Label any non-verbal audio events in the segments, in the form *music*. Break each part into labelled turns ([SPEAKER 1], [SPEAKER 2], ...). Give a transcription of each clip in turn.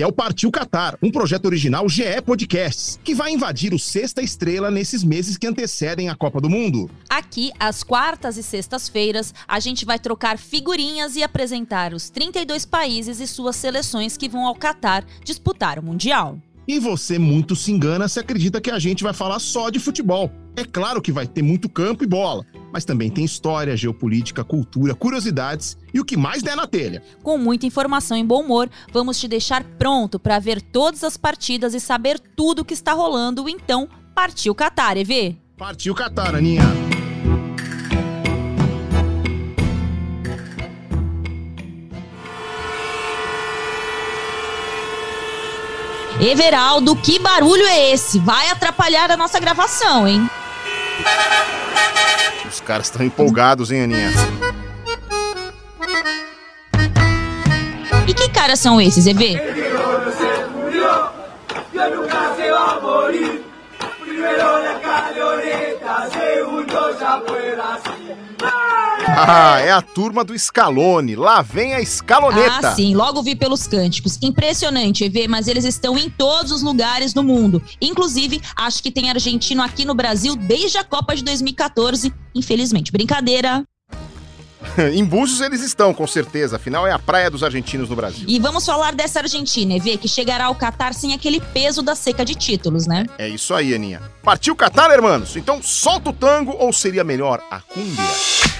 [SPEAKER 1] É o Partiu Qatar, um projeto original GE Podcasts, que vai invadir o Sexta Estrela nesses meses que antecedem a Copa do Mundo.
[SPEAKER 2] Aqui, às quartas e sextas-feiras, a gente vai trocar figurinhas e apresentar os 32 países e suas seleções que vão ao Qatar disputar o Mundial.
[SPEAKER 1] E você muito se engana se acredita que a gente vai falar só de futebol. É claro que vai ter muito campo e bola, mas também tem história, geopolítica, cultura, curiosidades e o que mais der na telha.
[SPEAKER 2] Com muita informação e bom humor, vamos te deixar pronto para ver todas as partidas e saber tudo o que está rolando. Então, partiu Qatar, EV!
[SPEAKER 1] Partiu Qatar, Aninha!
[SPEAKER 2] Everaldo, que barulho é esse? Vai atrapalhar a nossa gravação, hein?
[SPEAKER 1] Os caras estão empolgados, hein, Aninha?
[SPEAKER 2] E que caras são esses, EV?
[SPEAKER 1] Ah, é a turma do Scalone. Lá vem a escaloneta.
[SPEAKER 2] Ah, sim, logo vi pelos cânticos. Impressionante, EV, mas eles estão em todos os lugares do mundo. Inclusive, acho que tem argentino aqui no Brasil desde a Copa de 2014. Infelizmente, brincadeira. *laughs*
[SPEAKER 1] em Búzios eles estão, com certeza. Afinal, é a praia dos argentinos no Brasil.
[SPEAKER 2] E vamos falar dessa Argentina, EV, que chegará ao Catar sem aquele peso da seca de títulos, né?
[SPEAKER 1] É isso aí, Aninha. Partiu Catar, hermanos? Então solta o tango ou seria melhor a cúmbia?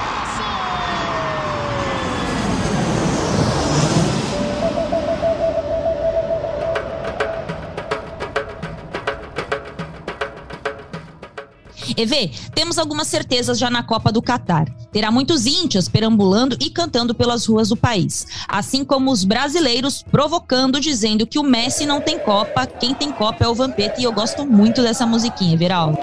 [SPEAKER 2] EV, temos algumas certezas já na Copa do Catar. Terá muitos índios perambulando e cantando pelas ruas do país. Assim como os brasileiros provocando, dizendo que o Messi não tem Copa, quem tem Copa é o Vampeta. E eu gosto muito dessa musiquinha, Veraldo.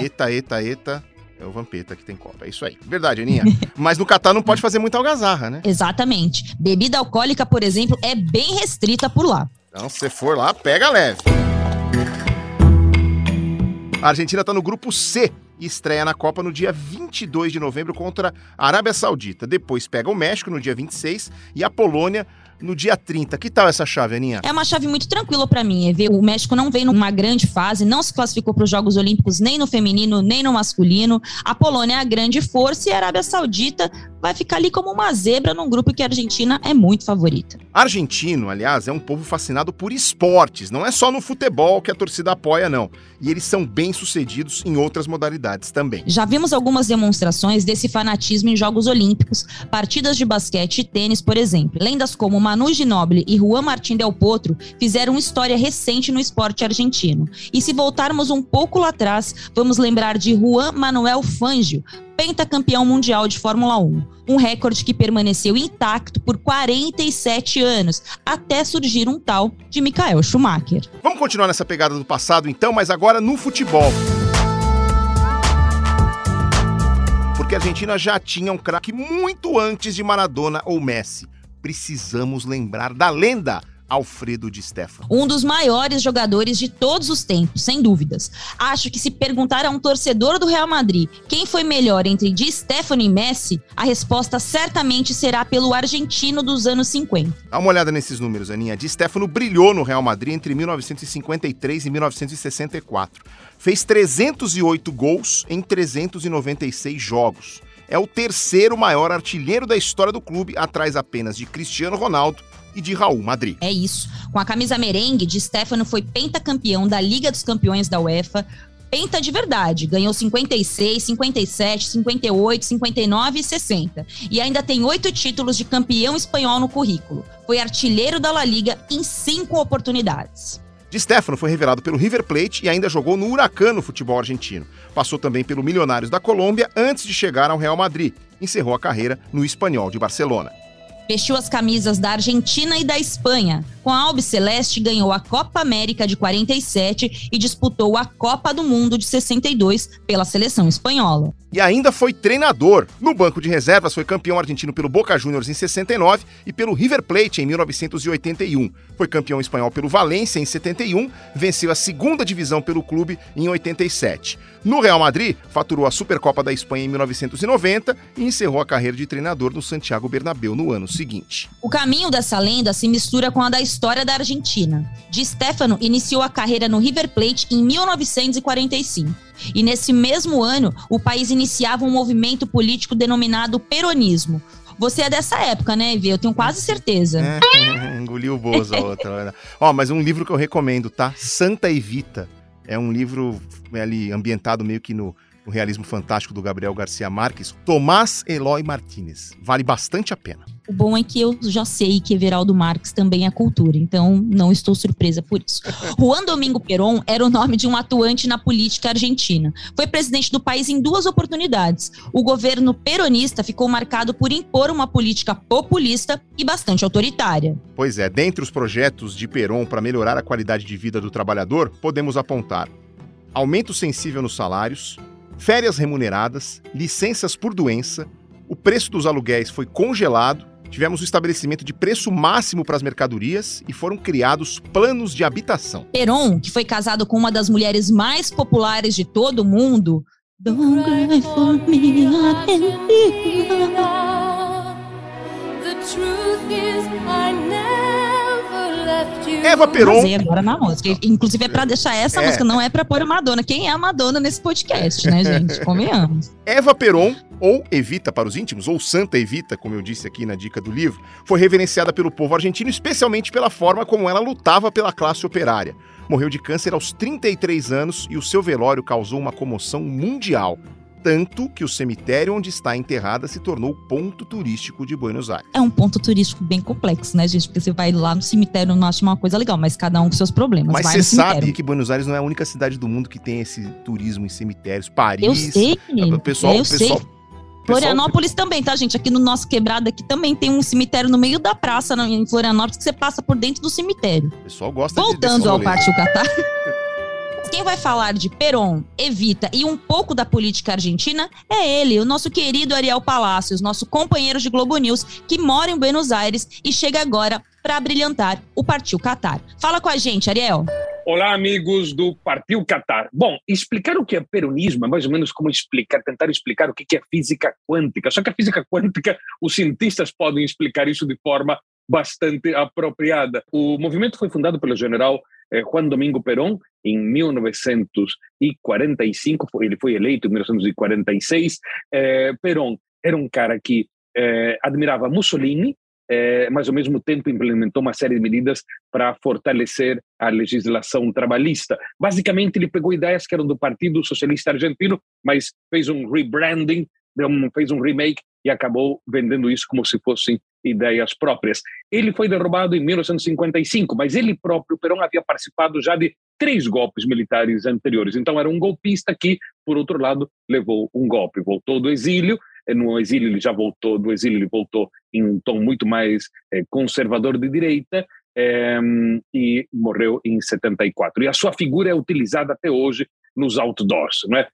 [SPEAKER 1] Eita, eita, eita. É o Vampeta que tem Copa. É isso aí. Verdade, Aninha. *laughs* Mas no Catar não pode fazer muita algazarra, né?
[SPEAKER 2] Exatamente. Bebida alcoólica, por exemplo, é bem restrita por lá.
[SPEAKER 1] Então, se você for lá, pega leve. A Argentina está no grupo C e estreia na Copa no dia 22 de novembro contra a Arábia Saudita. Depois pega o México no dia 26 e a Polônia no dia 30. Que tal essa chave, Aninha?
[SPEAKER 2] É uma chave muito tranquila para mim. É ver o México não vem numa grande fase, não se classificou para os Jogos Olímpicos nem no feminino nem no masculino. A Polônia é a grande força e a Arábia Saudita vai ficar ali como uma zebra num grupo que a Argentina é muito favorita.
[SPEAKER 1] Argentino, aliás, é um povo fascinado por esportes. Não é só no futebol que a torcida apoia, não. E eles são bem sucedidos em outras modalidades também.
[SPEAKER 2] Já vimos algumas demonstrações desse fanatismo em Jogos Olímpicos, partidas de basquete e tênis, por exemplo. Lendas como Manu Ginóbili e Juan Martín Del Potro fizeram história recente no esporte argentino. E se voltarmos um pouco lá atrás, vamos lembrar de Juan Manuel Fangio, pentacampeão mundial de Fórmula 1. Um recorde que permaneceu intacto por 47 anos, até surgir um tal de Michael Schumacher.
[SPEAKER 1] Vamos continuar nessa pegada do passado então, mas agora no futebol. Porque a Argentina já tinha um craque muito antes de Maradona ou Messi. Precisamos lembrar da lenda Alfredo Di Stefano.
[SPEAKER 2] Um dos maiores jogadores de todos os tempos, sem dúvidas. Acho que se perguntar a um torcedor do Real Madrid quem foi melhor entre Di Stefano e Messi, a resposta certamente será pelo argentino dos anos 50.
[SPEAKER 1] Dá uma olhada nesses números, Aninha. Di Stefano brilhou no Real Madrid entre 1953 e 1964. Fez 308 gols em 396 jogos. É o terceiro maior artilheiro da história do clube, atrás apenas de Cristiano Ronaldo e de Raul Madrid.
[SPEAKER 2] É isso. Com a camisa merengue, Di Stefano foi pentacampeão da Liga dos Campeões da UEFA, penta de verdade. Ganhou 56, 57, 58, 59 e 60. E ainda tem oito títulos de campeão espanhol no currículo. Foi artilheiro da La Liga em cinco oportunidades.
[SPEAKER 1] Di Stefano foi revelado pelo River Plate e ainda jogou no Huracan no futebol argentino. Passou também pelo Milionários da Colômbia antes de chegar ao Real Madrid. Encerrou a carreira no Espanhol de Barcelona.
[SPEAKER 2] Vestiu as camisas da Argentina e da Espanha. Com a Albi Celeste, ganhou a Copa América de 47 e disputou a Copa do Mundo de 62 pela seleção espanhola.
[SPEAKER 1] E ainda foi treinador. No banco de reservas, foi campeão argentino pelo Boca Juniors em 69 e pelo River Plate em 1981. Foi campeão espanhol pelo Valência em 71, venceu a segunda divisão pelo clube em 87. No Real Madrid, faturou a Supercopa da Espanha em 1990 e encerrou a carreira de treinador no Santiago Bernabéu no ano seguinte.
[SPEAKER 2] O caminho dessa lenda se mistura com a da história da Argentina. Di Stefano iniciou a carreira no River Plate em 1945. E nesse mesmo ano, o país iniciava um movimento político denominado peronismo. Você é dessa época, né, Evê? Eu tenho quase certeza.
[SPEAKER 1] É, *laughs* engoliu o Bozo a outra. Ó, mas um livro que eu recomendo, tá? Santa Evita. É um livro ali ambientado meio que no, no realismo fantástico do Gabriel Garcia Marques. Tomás Eloy Martinez. Vale bastante a pena.
[SPEAKER 2] O bom é que eu já sei que Everaldo Marques também é cultura, então não estou surpresa por isso. Juan Domingo Perón era o nome de um atuante na política argentina. Foi presidente do país em duas oportunidades. O governo peronista ficou marcado por impor uma política populista e bastante autoritária.
[SPEAKER 1] Pois é, dentre os projetos de Perón para melhorar a qualidade de vida do trabalhador, podemos apontar aumento sensível nos salários, férias remuneradas, licenças por doença, o preço dos aluguéis foi congelado Tivemos o estabelecimento de preço máximo para as mercadorias e foram criados planos de habitação.
[SPEAKER 2] Peron, que foi casado com uma das mulheres mais populares de todo o mundo, Don't cry for me,
[SPEAKER 1] The truth is I never. Eva Peron.
[SPEAKER 2] agora na música. Inclusive é para deixar essa é. música, não é para pôr a Madonna. Quem é a Madonna nesse podcast, né, gente? *laughs* Convenhamos.
[SPEAKER 1] Eva Peron ou Evita para os íntimos, ou Santa Evita, como eu disse aqui na dica do livro, foi reverenciada pelo povo argentino, especialmente pela forma como ela lutava pela classe operária. Morreu de câncer aos 33 anos e o seu velório causou uma comoção mundial. Tanto que o cemitério onde está enterrada se tornou ponto turístico de Buenos Aires.
[SPEAKER 2] É um ponto turístico bem complexo, né, gente? Porque você vai lá no cemitério não acha uma coisa legal, mas cada um com seus problemas.
[SPEAKER 1] Mas você sabe que Buenos Aires não é a única cidade do mundo que tem esse turismo em cemitérios. Paris.
[SPEAKER 2] Eu sei.
[SPEAKER 1] O pessoal, eu o pessoal,
[SPEAKER 2] sei Florianópolis também, tá, gente? Aqui no nosso quebrado aqui também tem um cemitério no meio da praça em Florianópolis que você passa por dentro do cemitério.
[SPEAKER 1] O pessoal gosta
[SPEAKER 2] Voltando de, ao Partiu Catar. *laughs* Quem vai falar de Peron, Evita e um pouco da política argentina é ele, o nosso querido Ariel Palacios, nosso companheiro de Globo News, que mora em Buenos Aires e chega agora para brilhantar o Partiu Catar. Fala com a gente, Ariel.
[SPEAKER 3] Olá, amigos do Partiu Qatar. Bom, explicar o que é peronismo é mais ou menos como explicar, tentar explicar o que é física quântica. Só que a física quântica, os cientistas podem explicar isso de forma bastante apropriada. O movimento foi fundado pelo general eh, Juan Domingo Perón em 1945, ele foi eleito em 1946. Eh, Perón era um cara que eh, admirava Mussolini, é, mas ao mesmo tempo implementou uma série de medidas para fortalecer a legislação trabalhista. Basicamente, ele pegou ideias que eram do Partido Socialista Argentino, mas fez um rebranding, fez um remake e acabou vendendo isso como se fossem ideias próprias. Ele foi derrubado em 1955, mas ele próprio, Perón, havia participado já de três golpes militares anteriores. Então era um golpista que, por outro lado, levou um golpe, voltou do exílio é, no exílio ele já voltou, do exílio ele voltou em um tom muito mais é, conservador de direita é, e morreu em 74. E a sua figura é utilizada até hoje nos outdoors, não é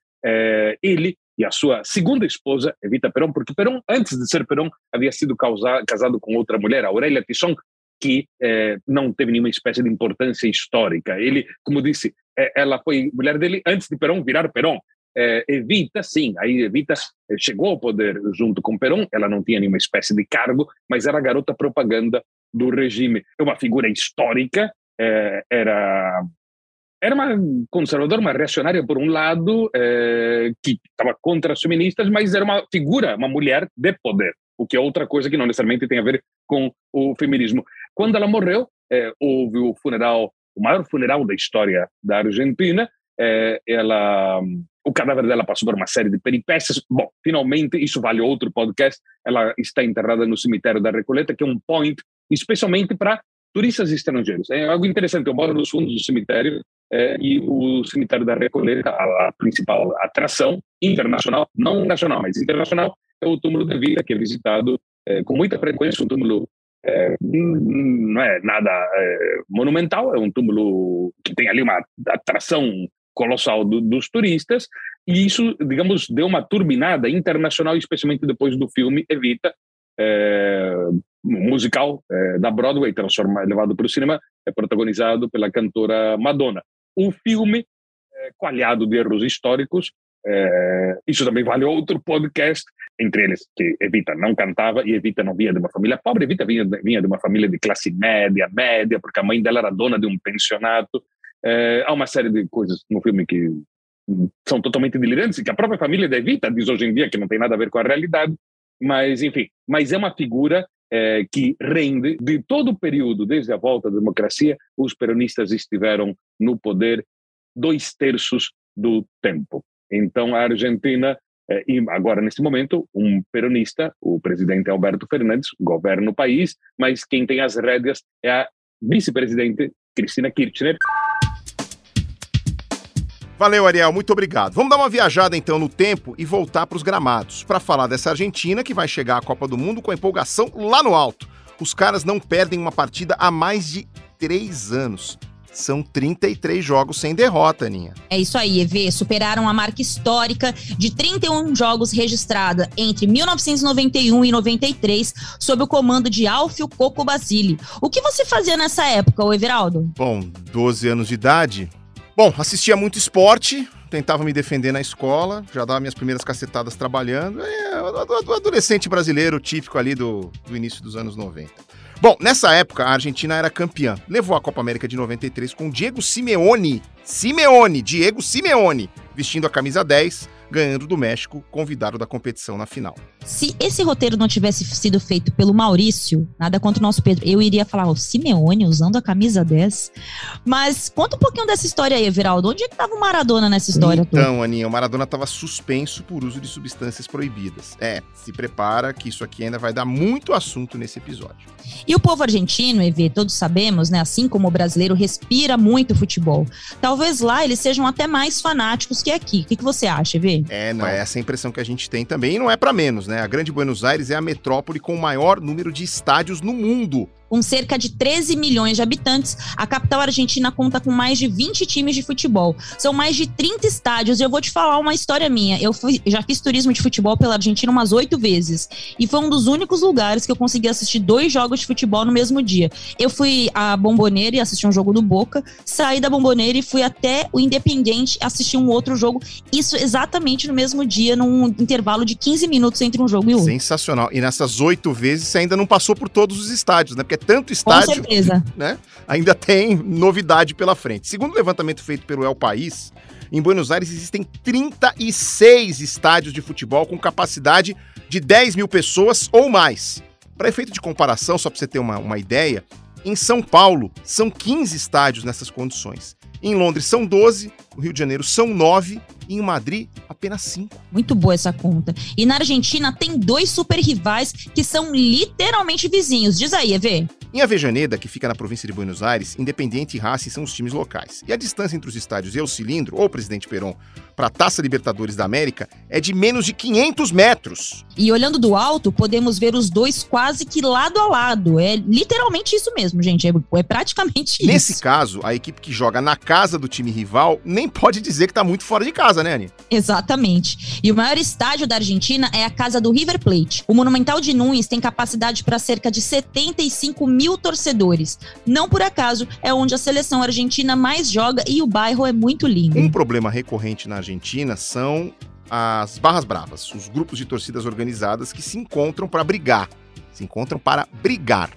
[SPEAKER 3] ele e a sua segunda esposa, Evita Perón, porque Perón, antes de ser Perón, havia sido causa, casado com outra mulher, Aurélia Tisson, que eh, não teve nenhuma espécie de importância histórica. Ele, como disse, eh, ela foi mulher dele antes de Perón virar Perón é, Evita, sim, aí Evita eh, chegou ao poder junto com Perón, ela não tinha nenhuma espécie de cargo, mas era a garota propaganda do regime. É uma figura histórica, é, era era uma conservadora, uma reacionária por um lado, é, que estava contra as feministas, mas era uma figura, uma mulher de poder, o que é outra coisa que não necessariamente tem a ver com o feminismo. Quando ela morreu, é, houve o funeral, o maior funeral da história da Argentina, é, ela o cadáver dela passou por uma série de peripécias. Bom, finalmente, isso vale outro podcast. Ela está enterrada no cemitério da Recoleta, que é um point, especialmente para turistas estrangeiros. É algo interessante. Eu moro nos fundos do cemitério é, e o cemitério da Recoleta, a, a, principal atração internacional, não nacional, mas internacional, é o túmulo de Vida, que é visitado é, com muita frequência. Um túmulo é, não é nada é, monumental, é um túmulo que tem ali uma atração colossal do, dos turistas, e isso, digamos, deu uma turbinada internacional, especialmente depois do filme Evita, é, musical é, da Broadway, transformado, levado para o cinema, é protagonizado pela cantora Madonna. O filme, é, coalhado de erros históricos, é, isso também vale outro podcast, entre eles que Evita não cantava e Evita não vinha de uma família pobre, Evita vinha, vinha de uma família de classe média, média, porque a mãe dela era dona de um pensionato, é, há uma série de coisas no filme que são totalmente delirantes, que a própria família da Evita diz hoje em dia que não tem nada a ver com a realidade, mas enfim, mas é uma figura é, que rende de todo o período, desde a volta da democracia, os peronistas estiveram no poder dois terços do tempo. Então a Argentina, é, e agora neste momento, um peronista, o presidente Alberto Fernandes, governa o país, mas quem tem as rédeas é a vice-presidente Cristina Kirchner,
[SPEAKER 1] Valeu, Ariel, muito obrigado. Vamos dar uma viajada então no tempo e voltar para os gramados, para falar dessa Argentina que vai chegar à Copa do Mundo com a empolgação lá no alto. Os caras não perdem uma partida há mais de três anos. São 33 jogos sem derrota, Aninha.
[SPEAKER 2] É isso aí, EV. Superaram a marca histórica de 31 jogos registrada entre 1991 e 93 sob o comando de Alfio Coco Basile. O que você fazia nessa época, Everaldo?
[SPEAKER 1] Bom, 12 anos de idade, Bom, assistia muito esporte, tentava me defender na escola, já dava minhas primeiras cacetadas trabalhando. É, o adolescente brasileiro típico ali do, do início dos anos 90. Bom, nessa época a Argentina era campeã. Levou a Copa América de 93 com Diego Simeone. Simeone, Diego Simeone, vestindo a camisa 10 ganhando do México, convidado da competição na final.
[SPEAKER 2] Se esse roteiro não tivesse sido feito pelo Maurício, nada contra o nosso Pedro, eu iria falar o Simeone usando a camisa 10. Mas conta um pouquinho dessa história aí, Everaldo. Onde é que tava o Maradona nessa história?
[SPEAKER 1] Então, toda? Aninha, o Maradona estava suspenso por uso de substâncias proibidas. É, se prepara que isso aqui ainda vai dar muito assunto nesse episódio.
[SPEAKER 2] E o povo argentino, EV, todos sabemos, né, assim como o brasileiro, respira muito futebol. Talvez lá eles sejam até mais fanáticos que aqui. O que, que você acha,
[SPEAKER 1] É, não é essa a impressão que a gente tem também, e não é para menos, né? A Grande Buenos Aires é a metrópole com o maior número de estádios no mundo.
[SPEAKER 2] Com cerca de 13 milhões de habitantes, a capital argentina conta com mais de 20 times de futebol. São mais de 30 estádios. E eu vou te falar uma história minha. Eu fui, já fiz turismo de futebol pela Argentina umas oito vezes. E foi um dos únicos lugares que eu consegui assistir dois jogos de futebol no mesmo dia. Eu fui à Bomboneira e assisti um jogo do Boca, saí da Bomboneira e fui até o Independente assistir um outro jogo. Isso exatamente no mesmo dia, num intervalo de 15 minutos entre um jogo e outro.
[SPEAKER 1] Sensacional. E nessas oito vezes você ainda não passou por todos os estádios, né? Porque é tanto estádio.
[SPEAKER 2] Com certeza. *laughs*
[SPEAKER 1] Né? Ainda tem novidade pela frente. Segundo o levantamento feito pelo El País, em Buenos Aires existem 36 estádios de futebol com capacidade de 10 mil pessoas ou mais. Para efeito de comparação, só para você ter uma, uma ideia, em São Paulo são 15 estádios nessas condições. Em Londres são 12, no Rio de Janeiro são 9 e em Madrid apenas 5.
[SPEAKER 2] Muito boa essa conta. E na Argentina tem dois super rivais que são literalmente vizinhos. Diz aí, Evê.
[SPEAKER 1] Em Avejaneda, que fica na província de Buenos Aires, Independiente e Racing são os times locais. E a distância entre os estádios e o Cilindro, ou Presidente Perón, para a Taça Libertadores da América é de menos de 500 metros.
[SPEAKER 2] E olhando do alto, podemos ver os dois quase que lado a lado. É literalmente isso mesmo, gente. É, é praticamente isso.
[SPEAKER 1] Nesse caso, a equipe que joga na casa do time rival nem pode dizer que está muito fora de casa, né, Ani?
[SPEAKER 2] Exatamente. E o maior estádio da Argentina é a casa do River Plate. O Monumental de Nunes tem capacidade para cerca de 75 mil mil torcedores. Não por acaso é onde a seleção argentina mais joga e o bairro é muito lindo.
[SPEAKER 1] Um problema recorrente na Argentina são as barras bravas, os grupos de torcidas organizadas que se encontram para brigar. Se encontram para brigar.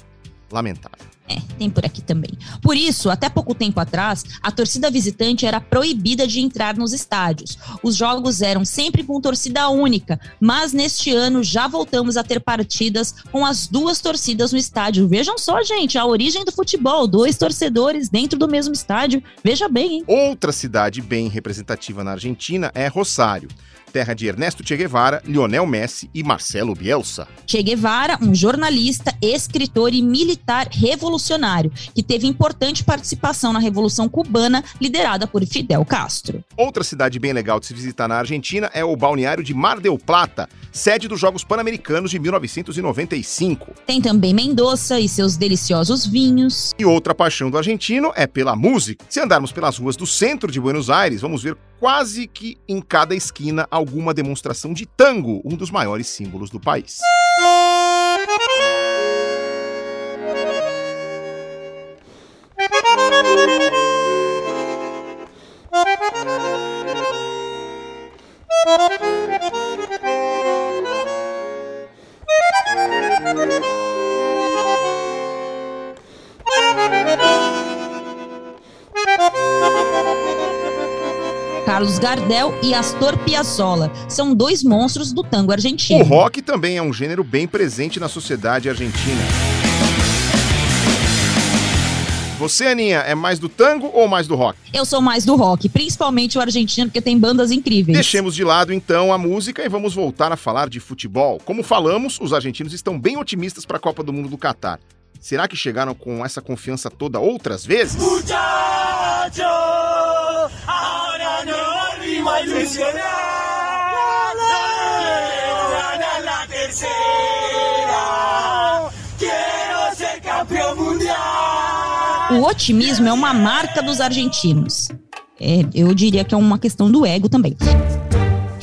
[SPEAKER 1] Lamentável.
[SPEAKER 2] É, tem por aqui também. Por isso, até pouco tempo atrás, a torcida visitante era proibida de entrar nos estádios. Os jogos eram sempre com torcida única, mas neste ano já voltamos a ter partidas com as duas torcidas no estádio. Vejam só, gente, a origem do futebol, dois torcedores dentro do mesmo estádio. Veja bem, hein?
[SPEAKER 1] Outra cidade bem representativa na Argentina é Rosário terra de Ernesto Che Guevara, Lionel Messi e Marcelo Bielsa.
[SPEAKER 2] Che Guevara, um jornalista, escritor e militar revolucionário, que teve importante participação na Revolução Cubana, liderada por Fidel Castro.
[SPEAKER 1] Outra cidade bem legal de se visitar na Argentina é o balneário de Mar del Plata, sede dos Jogos Pan-Americanos de 1995.
[SPEAKER 2] Tem também Mendoza e seus deliciosos vinhos.
[SPEAKER 1] E outra paixão do argentino é pela música. Se andarmos pelas ruas do centro de Buenos Aires, vamos ver quase que em cada esquina alguma demonstração de tango, um dos maiores símbolos do país.
[SPEAKER 2] Carlos Gardel e Astor Piazzolla. São dois monstros do tango argentino.
[SPEAKER 1] O rock também é um gênero bem presente na sociedade argentina. Você, Aninha, é mais do tango ou mais do rock?
[SPEAKER 2] Eu sou mais do rock, principalmente o argentino, porque tem bandas incríveis.
[SPEAKER 1] Deixemos de lado então a música e vamos voltar a falar de futebol. Como falamos, os argentinos estão bem otimistas para a Copa do Mundo do Catar. Será que chegaram com essa confiança toda outras vezes?
[SPEAKER 4] La tercera. Quiero ser campeão mundial.
[SPEAKER 2] O otimismo é uma marca dos argentinos. É, eu diria que é uma questão do ego também.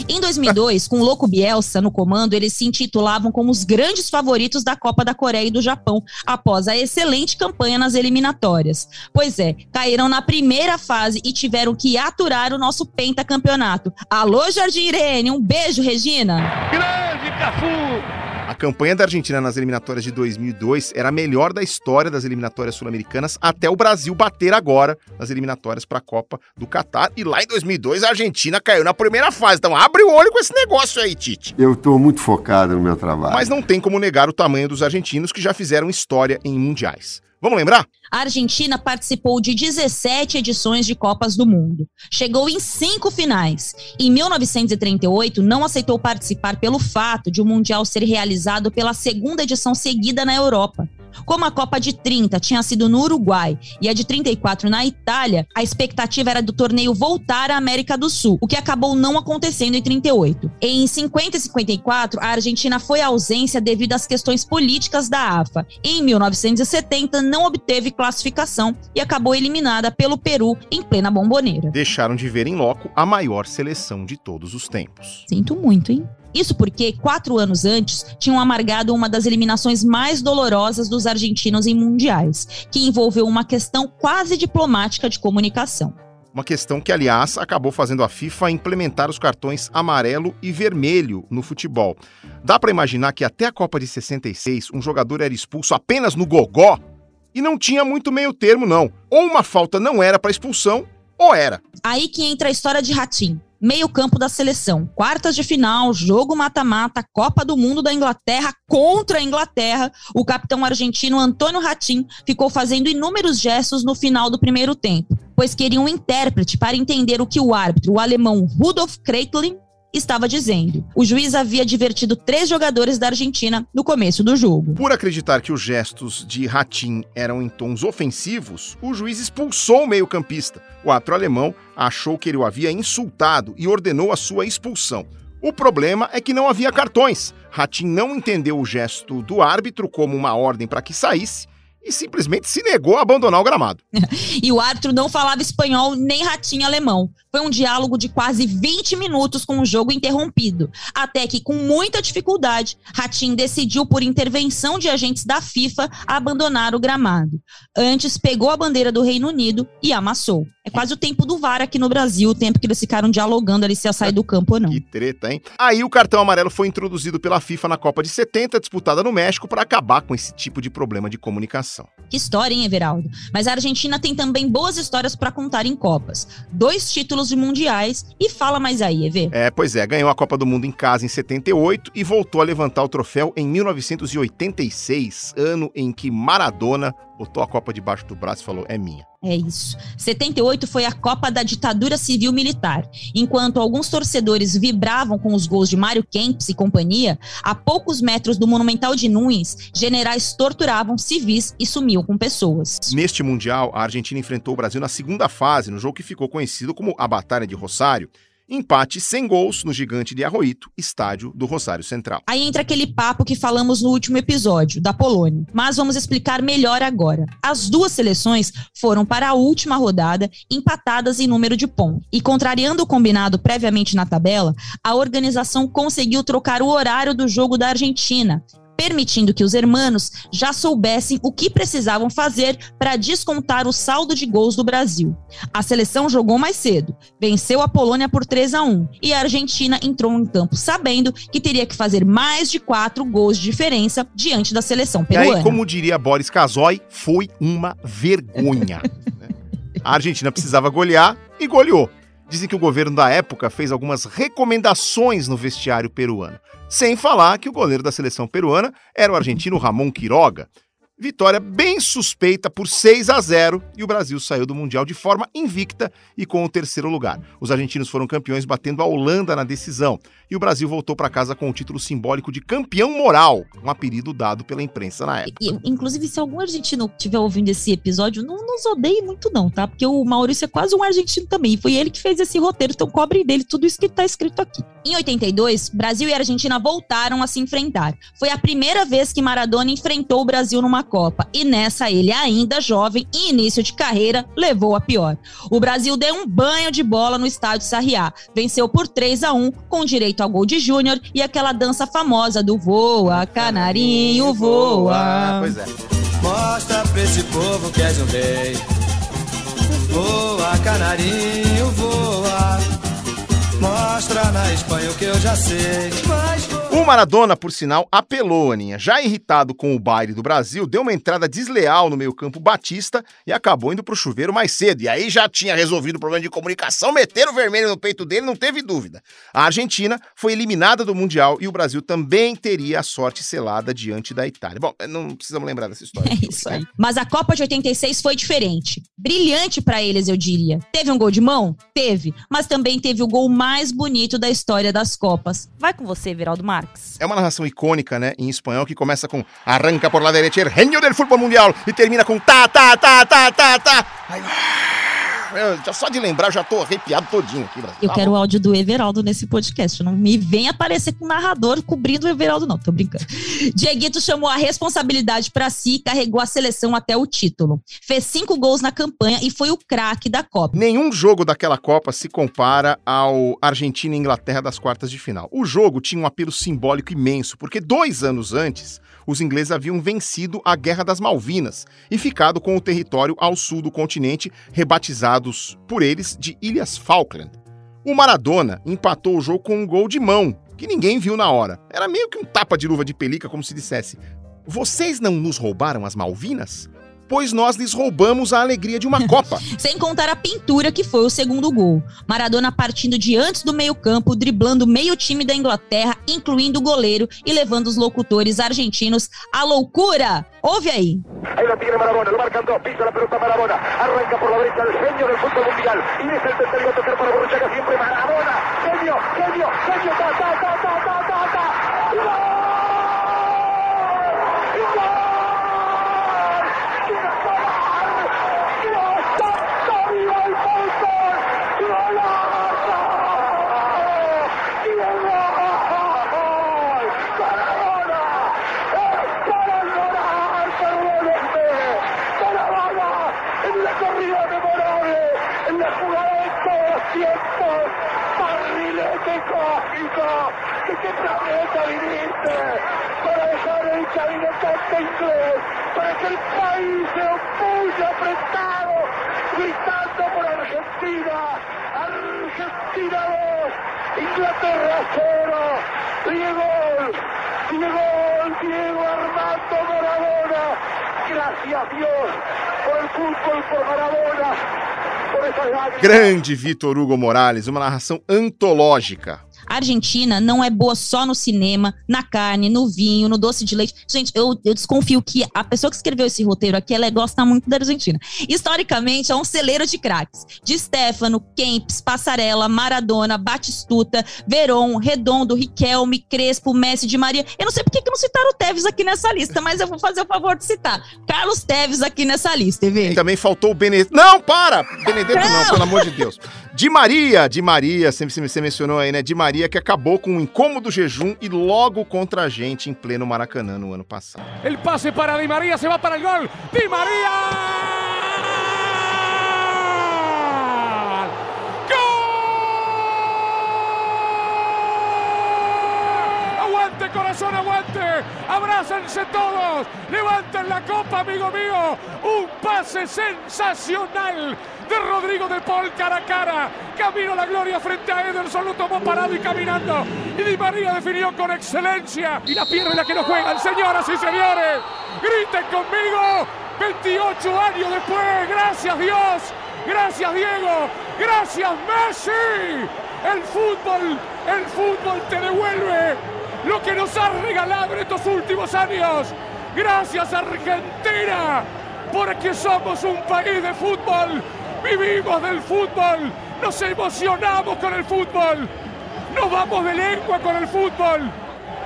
[SPEAKER 2] Em 2002, com o Louco Bielsa no comando, eles se intitulavam como os grandes favoritos da Copa da Coreia e do Japão, após a excelente campanha nas eliminatórias. Pois é, caíram na primeira fase e tiveram que aturar o nosso pentacampeonato. Alô, Jardim Irene, um beijo, Regina!
[SPEAKER 4] Grande Cafu!
[SPEAKER 1] A campanha da Argentina nas eliminatórias de 2002 era a melhor da história das eliminatórias sul-americanas até o Brasil bater agora nas eliminatórias para a Copa do Catar. E lá em 2002 a Argentina caiu na primeira fase. Então abre o olho com esse negócio aí, Tite.
[SPEAKER 5] Eu estou muito focado no meu trabalho.
[SPEAKER 1] Mas não tem como negar o tamanho dos argentinos que já fizeram história em mundiais. Vamos lembrar?
[SPEAKER 2] A Argentina participou de 17 edições de Copas do Mundo. Chegou em cinco finais. Em 1938, não aceitou participar pelo fato de o Mundial ser realizado pela segunda edição seguida na Europa. Como a Copa de 30 tinha sido no Uruguai e a de 34 na Itália, a expectativa era do torneio voltar à América do Sul, o que acabou não acontecendo em 38. Em 50 e 54, a Argentina foi à ausência devido às questões políticas da AFA. Em 1970, não obteve classificação e acabou eliminada pelo Peru em plena bomboneira.
[SPEAKER 1] Deixaram de ver em loco a maior seleção de todos os tempos.
[SPEAKER 2] Sinto muito, hein? Isso porque, quatro anos antes, tinham amargado uma das eliminações mais dolorosas dos argentinos em mundiais, que envolveu uma questão quase diplomática de comunicação.
[SPEAKER 1] Uma questão que, aliás, acabou fazendo a FIFA implementar os cartões amarelo e vermelho no futebol. Dá para imaginar que até a Copa de 66 um jogador era expulso apenas no gogó e não tinha muito meio termo, não. Ou uma falta não era para expulsão, ou era.
[SPEAKER 2] Aí que entra a história de Ratim meio-campo da seleção. Quartas de final, jogo mata-mata, Copa do Mundo da Inglaterra contra a Inglaterra. O capitão argentino Antônio Ratim ficou fazendo inúmeros gestos no final do primeiro tempo, pois queria um intérprete para entender o que o árbitro, o alemão Rudolf Kreitlin, estava dizendo. O juiz havia divertido três jogadores da Argentina no começo do jogo.
[SPEAKER 1] Por acreditar que os gestos de Ratim eram em tons ofensivos, o juiz expulsou o meio-campista. O árbitro alemão achou que ele o havia insultado e ordenou a sua expulsão. O problema é que não havia cartões. Ratim não entendeu o gesto do árbitro como uma ordem para que saísse e simplesmente se negou a abandonar o gramado. *laughs*
[SPEAKER 2] e o árbitro não falava espanhol nem ratinho alemão. Foi um diálogo de quase 20 minutos com o jogo interrompido. Até que, com muita dificuldade, Ratim decidiu, por intervenção de agentes da FIFA, abandonar o gramado. Antes, pegou a bandeira do Reino Unido e amassou. É quase o tempo do VAR aqui no Brasil, o tempo que eles ficaram dialogando ali se ia sair do campo ou não.
[SPEAKER 1] Que treta, hein? Aí o cartão amarelo foi introduzido pela FIFA na Copa de 70, disputada no México, para acabar com esse tipo de problema de comunicação.
[SPEAKER 2] Que história, hein, Everaldo? Mas a Argentina tem também boas histórias para contar em Copas. Dois títulos de mundiais e fala mais aí, Ever.
[SPEAKER 1] É, pois é, ganhou a Copa do Mundo em casa em 78 e voltou a levantar o troféu em 1986, ano em que Maradona botou a Copa debaixo do braço e falou: é minha.
[SPEAKER 2] É isso. 78 foi a Copa da Ditadura Civil Militar. Enquanto alguns torcedores vibravam com os gols de Mário Kempis e companhia, a poucos metros do Monumental de Nunes, generais torturavam civis e sumiam com pessoas.
[SPEAKER 1] Neste Mundial, a Argentina enfrentou o Brasil na segunda fase, no jogo que ficou conhecido como a Batalha de Rosário. Empate sem gols no gigante de Arroito, estádio do Rosário Central.
[SPEAKER 2] Aí entra aquele papo que falamos no último episódio, da Polônia. Mas vamos explicar melhor agora. As duas seleções foram para a última rodada empatadas em número de pontos. E contrariando o combinado previamente na tabela, a organização conseguiu trocar o horário do jogo da Argentina permitindo que os hermanos já soubessem o que precisavam fazer para descontar o saldo de gols do Brasil. A seleção jogou mais cedo, venceu a Polônia por 3 a 1 e a Argentina entrou em campo sabendo que teria que fazer mais de quatro gols de diferença diante da seleção
[SPEAKER 1] E
[SPEAKER 2] peruana.
[SPEAKER 1] aí, como diria Boris Casoy, foi uma vergonha. *laughs* né? a Argentina precisava golear e goleou. Dizem que o governo da época fez algumas recomendações no vestiário peruano. Sem falar que o goleiro da seleção peruana era o argentino Ramon Quiroga. Vitória bem suspeita por 6 a 0 e o Brasil saiu do Mundial de forma invicta e com o terceiro lugar. Os argentinos foram campeões batendo a Holanda na decisão e o Brasil voltou para casa com o título simbólico de campeão moral, um apelido dado pela imprensa na época.
[SPEAKER 2] E, inclusive, se algum argentino estiver ouvindo esse episódio, não nos odeie muito, não, tá? Porque o Maurício é quase um argentino também. e Foi ele que fez esse roteiro, então cobrem dele tudo isso que tá escrito aqui. Em 82, Brasil e Argentina voltaram a se enfrentar. Foi a primeira vez que Maradona enfrentou o Brasil numa Copa. E nessa, ele, ainda jovem e início de carreira, levou a pior. O Brasil deu um banho de bola no estádio Sarriá. Venceu por 3 a 1 com direito ao gol de Júnior e aquela dança famosa do voa, canarinho voa.
[SPEAKER 1] Pois é.
[SPEAKER 6] Mostra pra esse povo que és um rei. Voa, canarinho, voa. Mostra na Espanha o que eu já sei. Mas
[SPEAKER 1] O Maradona, por sinal, apelou, Aninha. Já irritado com o baile do Brasil, deu uma entrada desleal no meio-campo Batista e acabou indo pro chuveiro mais cedo. E aí já tinha resolvido o problema de comunicação, meteram o vermelho no peito dele, não teve dúvida. A Argentina foi eliminada do Mundial e o Brasil também teria a sorte selada diante da Itália. Bom, não precisamos lembrar dessa história. *laughs*
[SPEAKER 2] É isso aí. Mas a Copa de 86 foi diferente. Brilhante pra eles, eu diria. Teve um gol de mão? Teve. Mas também teve o gol mais bonito da história das Copas. Vai com você, Veraldo
[SPEAKER 1] É uma narração icônica, né, em espanhol, que começa com arranca por la derecha el genio del fútbol mundial e termina com tá, tá, tá, tá, tá, tá. Aí, eu, já só de lembrar, já tô arrepiado todinho aqui, Brasil.
[SPEAKER 2] Eu
[SPEAKER 1] Tá
[SPEAKER 2] quero
[SPEAKER 1] bom.
[SPEAKER 2] o áudio do Everaldo nesse podcast. Não me vem aparecer com narrador cobrindo o Everaldo, não. Tô brincando. Dieguito chamou a responsabilidade pra si e carregou a seleção até o título. Fez cinco gols na campanha e foi o craque da Copa.
[SPEAKER 1] Nenhum jogo daquela Copa se compara ao Argentina e Inglaterra das quartas de final. O jogo tinha um apelo simbólico imenso, porque dois anos antes, os ingleses haviam vencido a Guerra das Malvinas e ficado com o território ao sul do continente, rebatizados por eles de Ilhas Falkland. O Maradona empatou o jogo com um gol de mão, que ninguém viu na hora. Era meio que um tapa de luva de pelica, como se dissesse: Vocês não nos roubaram as Malvinas? Pois nós lhes roubamos a alegria de uma *laughs* Copa.
[SPEAKER 2] Sem contar a pintura que foi o segundo gol. Maradona partindo de antes do meio-campo, driblando meio time da Inglaterra, incluindo o goleiro e levando os locutores argentinos à loucura. Ouve aí.
[SPEAKER 4] Ahí la tiene Marabona, lo marcan dos, pisa la pelota Marabona, arranca por la derecha el genio del fútbol mundial y deja el tercero a tocar para Borruchaga siempre Marabona, genio, genio, genio, ta, ta, ta, ta, ta, ta, ta. ¡Gol! ¡Gol! ¡Qué gol! ¡Dios santo, viva el fútbol! ¡Golazo! ¡Qué gol! ¡Maradona! ¡Es para llorar, perdónenme! ¡Maradona! En la corrida memorable, en la jugada de todos los tiempos, barrilete cósmico, qué planeta viniste para dejar el caminotante inglés, para que el país se opulle apretado, gritando por Argentina, Argentina 2, Inglaterra 0, Diego, Diego, Diego Armando Maradona, Gracias Dios por el fútbol, por Maradona.
[SPEAKER 1] Grande Vitor Hugo Morales, uma narração antológica.
[SPEAKER 2] A Argentina não é boa só no cinema, na carne, no vinho, no doce de leite. Gente, eu, eu desconfio que a pessoa que escreveu esse roteiro aqui, ela gosta muito da Argentina. Historicamente, é um celeiro de craques. De Stefano, Kempis, Passarella, Maradona, Batistuta, Veron, Redondo, Riquelme, Crespo, Messi, de Maria. Eu não sei por que não citaram o Tevez aqui nessa lista, mas eu vou fazer o favor de citar. Carlos Tevez aqui nessa lista,
[SPEAKER 1] E
[SPEAKER 2] EV.
[SPEAKER 1] também faltou o Benedetto. Não, para! Benedetto não,
[SPEAKER 2] Não.
[SPEAKER 1] pelo amor de Deus. Di Maria, Di Maria, sempre você mencionou aí, né? Di Maria que acabou com um incômodo jejum e logo contra a gente em pleno Maracanã no ano passado.
[SPEAKER 7] El pase para Di María, se va para el gol. Di. Aguante, corazón, aguante. Abrácense todos. Levanten la copa, amigo mío. Un pase sensacional de Rodrigo de Paul cara a cara. Camino a la gloria frente a Ederson. Lo tomó parado y caminando. Y Di María definió con excelencia. Y la pierde la que no juegan, señoras y señores. Griten conmigo. 28 años después. Gracias Dios. Gracias Diego. Gracias Messi. El fútbol, el fútbol te devuelve lo que nos ha regalado en estos últimos años. Gracias Argentina, porque somos un país de fútbol, vivimos del fútbol, nos emocionamos con el fútbol, nos vamos de lengua con el fútbol,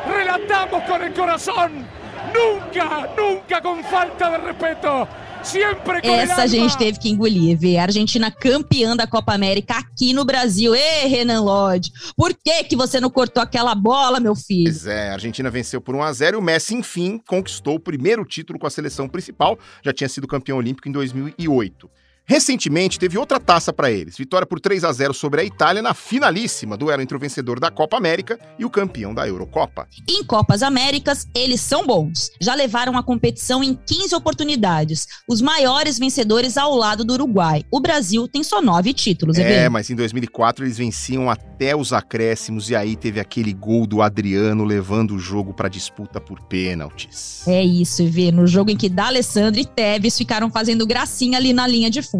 [SPEAKER 7] relatamos con el corazón, nunca, nunca con falta de respeto, siempre con el
[SPEAKER 2] Essa a gente teve que engolir, ver a Argentina campeã da Copa América aqui no Brasil. Ê, Renan Lodge, por que que você não cortou aquela bola, meu filho?
[SPEAKER 1] Pois é, a Argentina venceu por 1 a 0 e o Messi, enfim, conquistou o primeiro título com a seleção principal. Já tinha sido campeão olímpico em 2008. Recentemente teve outra taça para eles, vitória por 3 a 0 sobre a Itália na finalíssima, duelo entre o vencedor da Copa América e o campeão da Eurocopa.
[SPEAKER 2] Em Copas Américas, eles são bons. Já levaram a competição em 15 oportunidades. Os maiores vencedores ao lado do Uruguai. O Brasil tem só nove títulos,
[SPEAKER 1] É,
[SPEAKER 2] é,
[SPEAKER 1] mas em 2004 eles venciam até os acréscimos e aí teve aquele gol do Adriano levando o jogo para disputa por pênaltis.
[SPEAKER 2] É isso, Evê. No jogo em que D'Alessandro e Tevez ficaram fazendo gracinha ali na linha de fundo.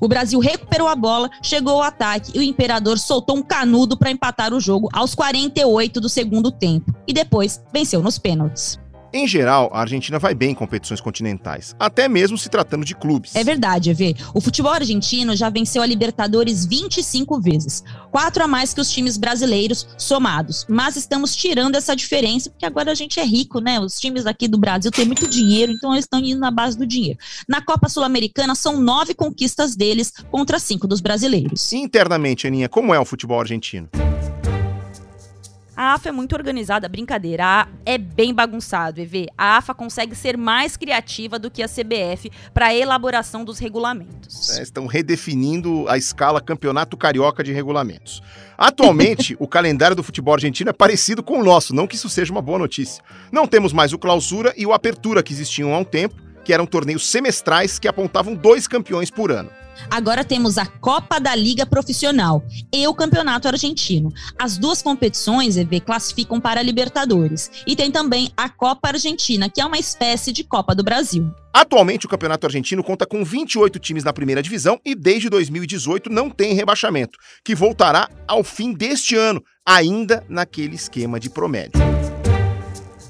[SPEAKER 2] O Brasil recuperou a bola, chegou ao ataque e o Imperador soltou um canudo para empatar o jogo aos 48 do segundo tempo. E depois venceu nos pênaltis.
[SPEAKER 1] Em geral, a Argentina vai bem em competições continentais, até mesmo se tratando de clubes.
[SPEAKER 2] É verdade, Evê. O futebol argentino já venceu a Libertadores 25 vezes. Quatro a mais que os times brasileiros somados. Mas estamos tirando essa diferença, porque agora a gente é rico, né? Os times aqui do Brasil têm muito dinheiro, então eles estão indo na base do dinheiro. Na Copa Sul-Americana, são nove conquistas deles contra cinco dos brasileiros.
[SPEAKER 1] Internamente, Aninha, como é o futebol argentino?
[SPEAKER 8] A AFA é muito organizada, brincadeira. A é bem bagunçado, EV. A AFA consegue ser mais criativa do que a CBF para a elaboração dos regulamentos.
[SPEAKER 1] É, estão redefinindo a escala campeonato carioca de regulamentos. Atualmente, *laughs* o calendário do futebol argentino é parecido com o nosso, não que isso seja uma boa notícia. Não temos mais o clausura e o apertura que existiam há um tempo, que eram torneios semestrais que apontavam dois campeões por ano.
[SPEAKER 2] Agora temos a Copa da Liga Profissional e o Campeonato Argentino. As duas competições, EV, classificam para a Libertadores. E tem também a Copa Argentina, que é uma espécie de Copa do Brasil.
[SPEAKER 1] Atualmente, o Campeonato Argentino conta com 28 times na primeira divisão e desde 2018 não tem rebaixamento, que voltará ao fim deste ano, ainda naquele esquema de promédio.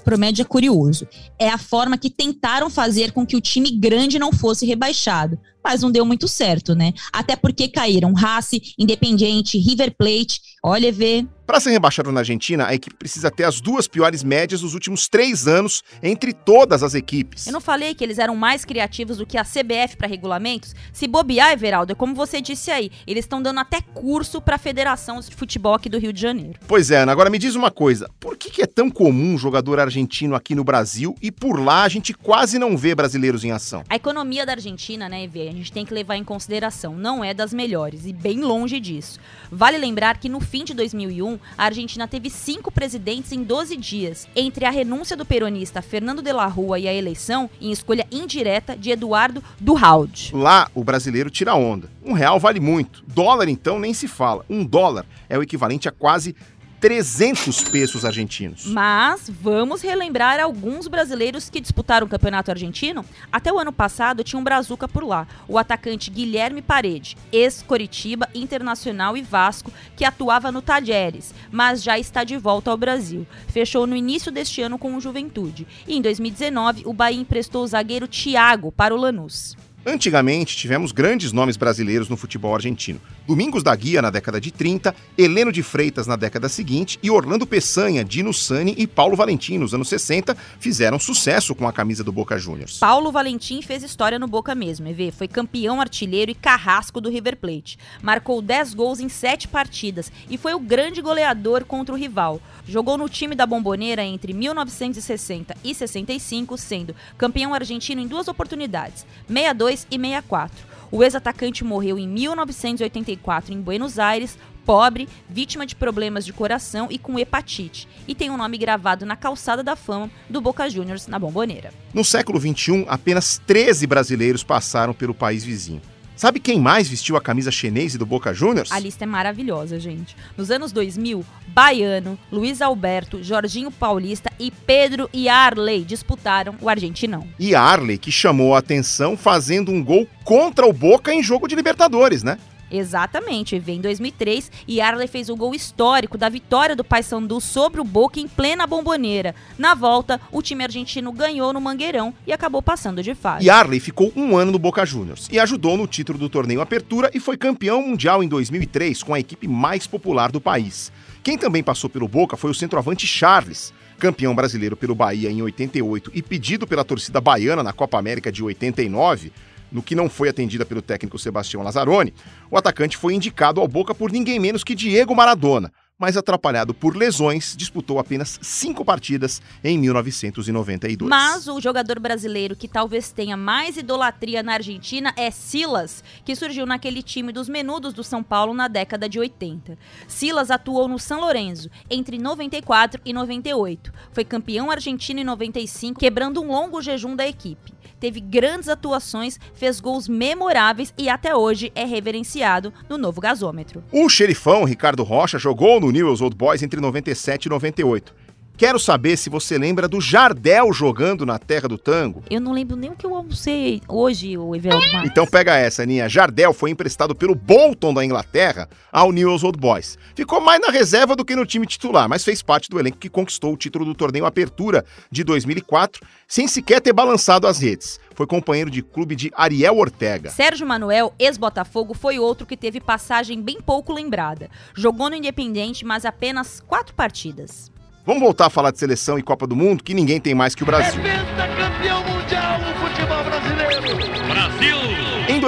[SPEAKER 2] Promédio é curioso. É a forma que tentaram fazer com que o time grande não fosse rebaixado. Mas não deu muito certo, né? Até porque caíram Racing, Independiente, River Plate. Olha, vê.
[SPEAKER 1] Para ser rebaixado na Argentina, a equipe precisa ter as duas piores médias dos últimos três anos entre todas as equipes.
[SPEAKER 8] Eu não falei que eles eram mais criativos do que a CBF para regulamentos? Se bobear, Everaldo, é como você disse aí, eles estão dando até curso para a Federação de Futebol aqui do Rio de Janeiro.
[SPEAKER 1] Pois é, Ana, agora me diz uma coisa: por que, que é tão comum um jogador argentino aqui no Brasil e por lá a gente quase não vê brasileiros em ação?
[SPEAKER 8] A economia da Argentina, né, Evê, gente tem que levar em consideração, não é das melhores e bem longe disso. Vale lembrar que no fim de 2001, a Argentina teve cinco presidentes em 12 dias, entre a renúncia do peronista Fernando de la Rua e a eleição, em escolha indireta, de Eduardo Duhalde.
[SPEAKER 1] Lá, o brasileiro tira onda. Um real vale muito. Dólar, então, nem se fala. Um dólar é o equivalente a quase 300 pesos argentinos.
[SPEAKER 2] Mas vamos relembrar alguns brasileiros que disputaram o campeonato argentino. Até o ano passado tinha um brazuca por lá, o atacante Guilherme Parede, ex-Coritiba, Internacional e Vasco, que atuava no Talheres, mas já está de volta ao Brasil. Fechou no início deste ano com o Juventude. E em 2019, o Bahia emprestou o zagueiro Thiago para o Lanús.
[SPEAKER 1] Antigamente, tivemos grandes nomes brasileiros no futebol argentino. Domingos da Guia na década de 30, Heleno de Freitas na década seguinte e Orlando Peçanha, Dino Sani e Paulo Valentim nos anos 60 fizeram sucesso com a camisa do Boca Juniors.
[SPEAKER 2] Paulo Valentim fez história no Boca mesmo, EV. Foi campeão artilheiro e carrasco do River Plate. Marcou 10 gols em 7 partidas e foi o grande goleador contra o rival. Jogou no time da Bomboneira entre 1960 e 65, sendo campeão argentino em duas oportunidades, 62 e 64. O ex-atacante morreu em 1984 em Buenos Aires, pobre, vítima de problemas de coração e com hepatite, e tem um nome gravado na calçada da fama do Boca Juniors na Bomboneira.
[SPEAKER 1] No século XXI, apenas 13 brasileiros passaram pelo país vizinho. Sabe quem mais vestiu a camisa chinesa do Boca Juniors?
[SPEAKER 2] A lista é maravilhosa, gente. Nos anos 2000, Baiano, Luiz Alberto, Jorginho Paulista e Pedro Yarley disputaram o Argentinão.
[SPEAKER 1] E Arley que chamou a atenção fazendo um gol contra o Boca em jogo de Libertadores, né?
[SPEAKER 2] Exatamente, veio em 2003 e Arley fez o gol histórico da vitória do Paysandu sobre o Boca em plena bomboneira. Na volta, o time argentino ganhou no Mangueirão e acabou passando de fase.
[SPEAKER 1] E Arley ficou um ano no Boca Juniors e ajudou no título do torneio Apertura e foi campeão mundial em 2003 com a equipe mais popular do país. Quem também passou pelo Boca foi o centroavante Charles, campeão brasileiro pelo Bahia em 88 e pedido pela torcida baiana na Copa América de 89 no que não foi atendida pelo técnico Sebastião Lazzaroni, o atacante foi indicado ao Boca por ninguém menos que Diego Maradona, mas atrapalhado por lesões, disputou apenas cinco partidas em 1992.
[SPEAKER 2] Mas o jogador brasileiro que talvez tenha mais idolatria na Argentina é Silas, que surgiu naquele time dos menudos do São Paulo na década de 80. Silas atuou no São Lourenço entre 94 e 98. Foi campeão argentino em 95, quebrando um longo jejum da equipe teve grandes atuações, fez gols memoráveis e até hoje é reverenciado no novo gasômetro.
[SPEAKER 1] O xerifão Ricardo Rocha jogou no Newell's Old Boys entre 97 e 98. Quero saber se você lembra do Jardel jogando na Terra do Tango.
[SPEAKER 2] Eu não lembro nem o que eu almocei hoje, o Eveldo Marques.
[SPEAKER 1] Então pega essa, Aninha. Jardel foi emprestado pelo Bolton da Inglaterra ao Newell's Old Boys. Ficou mais na reserva do que no time titular, mas fez parte do elenco que conquistou o título do torneio Apertura de 2004, sem sequer ter balançado as redes. Foi companheiro de clube de Ariel Ortega.
[SPEAKER 2] Sérgio Manuel, ex-Botafogo, foi outro que teve passagem bem pouco lembrada. Jogou no Independente, mas apenas quatro partidas.
[SPEAKER 1] Vamos voltar a falar de seleção e Copa do Mundo, que ninguém tem mais que o Brasil.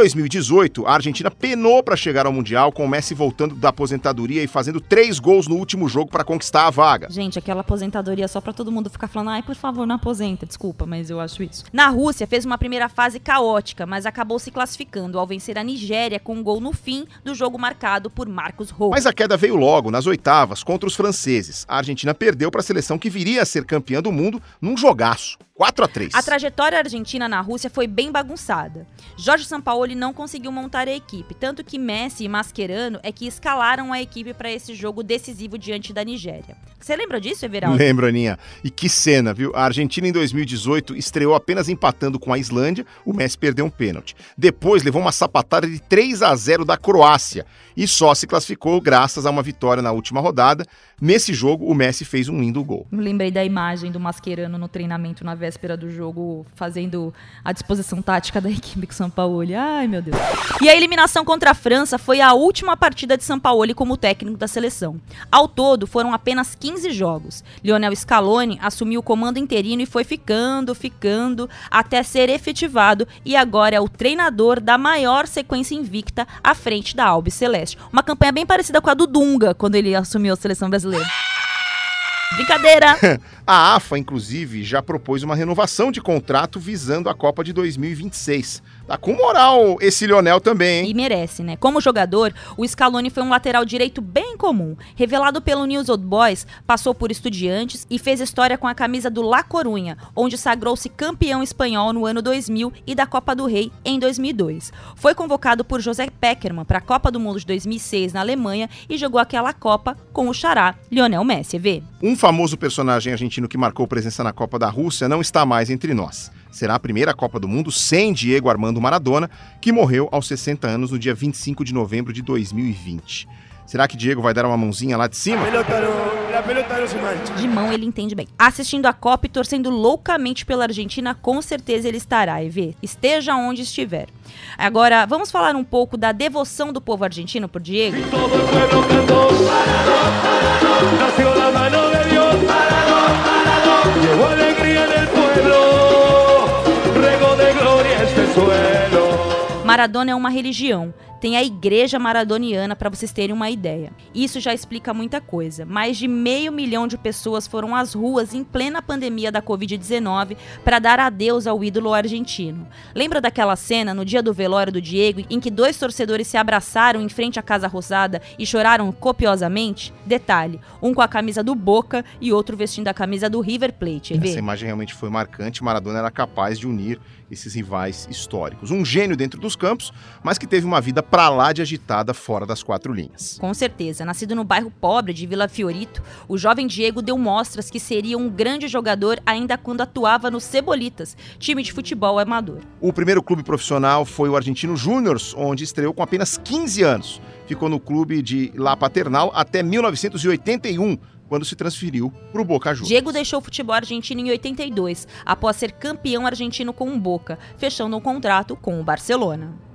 [SPEAKER 1] 2018, a Argentina penou para chegar ao Mundial, com o Messi voltando da aposentadoria e fazendo três gols no último jogo para conquistar a vaga.
[SPEAKER 2] Gente, aquela aposentadoria só para todo mundo ficar falando, ai, por favor, não aposenta. Desculpa, mas eu acho isso. Na Rússia, fez uma primeira fase caótica, mas acabou se classificando ao vencer a Nigéria com um gol no fim do jogo marcado por Marcos Rojo.
[SPEAKER 1] Mas a queda veio logo, nas oitavas, contra os franceses. A Argentina perdeu para a seleção que viria a ser campeã do mundo num jogaço. 4 a 3
[SPEAKER 2] A trajetória argentina na Rússia foi bem bagunçada. Jorge Sampaoli não conseguiu montar a equipe, tanto que Messi e Mascherano é que escalaram a equipe para esse jogo decisivo diante da Nigéria. Você lembra disso, Everaldo?
[SPEAKER 1] Lembro, Aninha. E que cena, viu? A Argentina em 2018 estreou apenas empatando com a Islândia, o Messi perdeu um pênalti. Depois levou uma sapatada de 3 a 0 da Croácia e só se classificou graças a uma vitória na última rodada. Nesse jogo, o Messi fez um lindo gol.
[SPEAKER 2] Lembrei da imagem do Mascherano no treinamento na véspera do jogo, fazendo a disposição tática da *laughs* equipe com São Paulo. Ai, meu Deus. E a eliminação contra a França foi a última partida de São Paulo como técnico da seleção. Ao todo, foram apenas 15 jogos. Lionel Scaloni assumiu o comando interino e foi ficando, ficando, até ser efetivado e agora é o treinador da maior sequência invicta à frente da Albi Celeste. Uma campanha bem parecida com a do Dunga, quando ele assumiu a seleção brasileira. Brincadeira! *laughs*
[SPEAKER 1] a AFA, inclusive, já propôs uma renovação de contrato visando a Copa de 2026. Tá com moral esse Lionel também, hein?
[SPEAKER 2] E merece, né? Como jogador, o Scaloni foi um lateral direito bem comum. Revelado pelo News Old Boys, passou por estudiantes e fez história com a camisa do La Corunha, onde sagrou-se campeão espanhol no ano 2000 e da Copa do Rei em 2002. Foi convocado por José Peckerman para a Copa do Mundo de 2006 na Alemanha e jogou aquela Copa com o xará Lionel Messi, vê?
[SPEAKER 1] Um famoso personagem argentino que marcou presença na Copa da Rússia não está mais entre nós. Será a primeira Copa do Mundo sem Diego Armando Maradona, que morreu aos 60 anos no dia 25 de novembro de 2020. Será que Diego vai dar uma mãozinha lá de cima?
[SPEAKER 2] De mão ele entende bem. Assistindo a Copa e torcendo loucamente pela Argentina, com certeza ele estará, EV. Esteja onde estiver. Agora, vamos falar um pouco da devoção do povo argentino por Diego? Maradona é uma religião. Tem a igreja maradoniana para vocês terem uma ideia. Isso já explica muita coisa. Mais de meio milhão de pessoas foram às ruas em plena pandemia da Covid-19 para dar adeus ao ídolo argentino. Lembra daquela cena no dia do velório do Diego em que dois torcedores se abraçaram em frente à Casa Rosada e choraram copiosamente? Detalhe: um com a camisa do Boca e outro vestindo a camisa do River Plate.
[SPEAKER 1] Essa imagem realmente foi marcante. Maradona era capaz de unir esses rivais históricos. Um gênio dentro dos campos, mas que teve uma vida pra lá de agitada fora das quatro linhas.
[SPEAKER 2] Com certeza. Nascido no bairro pobre de Vila Fiorito, o jovem Diego deu mostras que seria um grande jogador ainda quando atuava no Cebolitas, time de futebol amador.
[SPEAKER 1] O primeiro clube profissional foi o Argentino Júniors, onde estreou com apenas 15 anos. Ficou no clube de La Paternal até 1981, quando se transferiu para o Boca Juniors.
[SPEAKER 2] Diego deixou o futebol argentino em 82, após ser campeão argentino com o Boca, fechando um contrato com o Barcelona.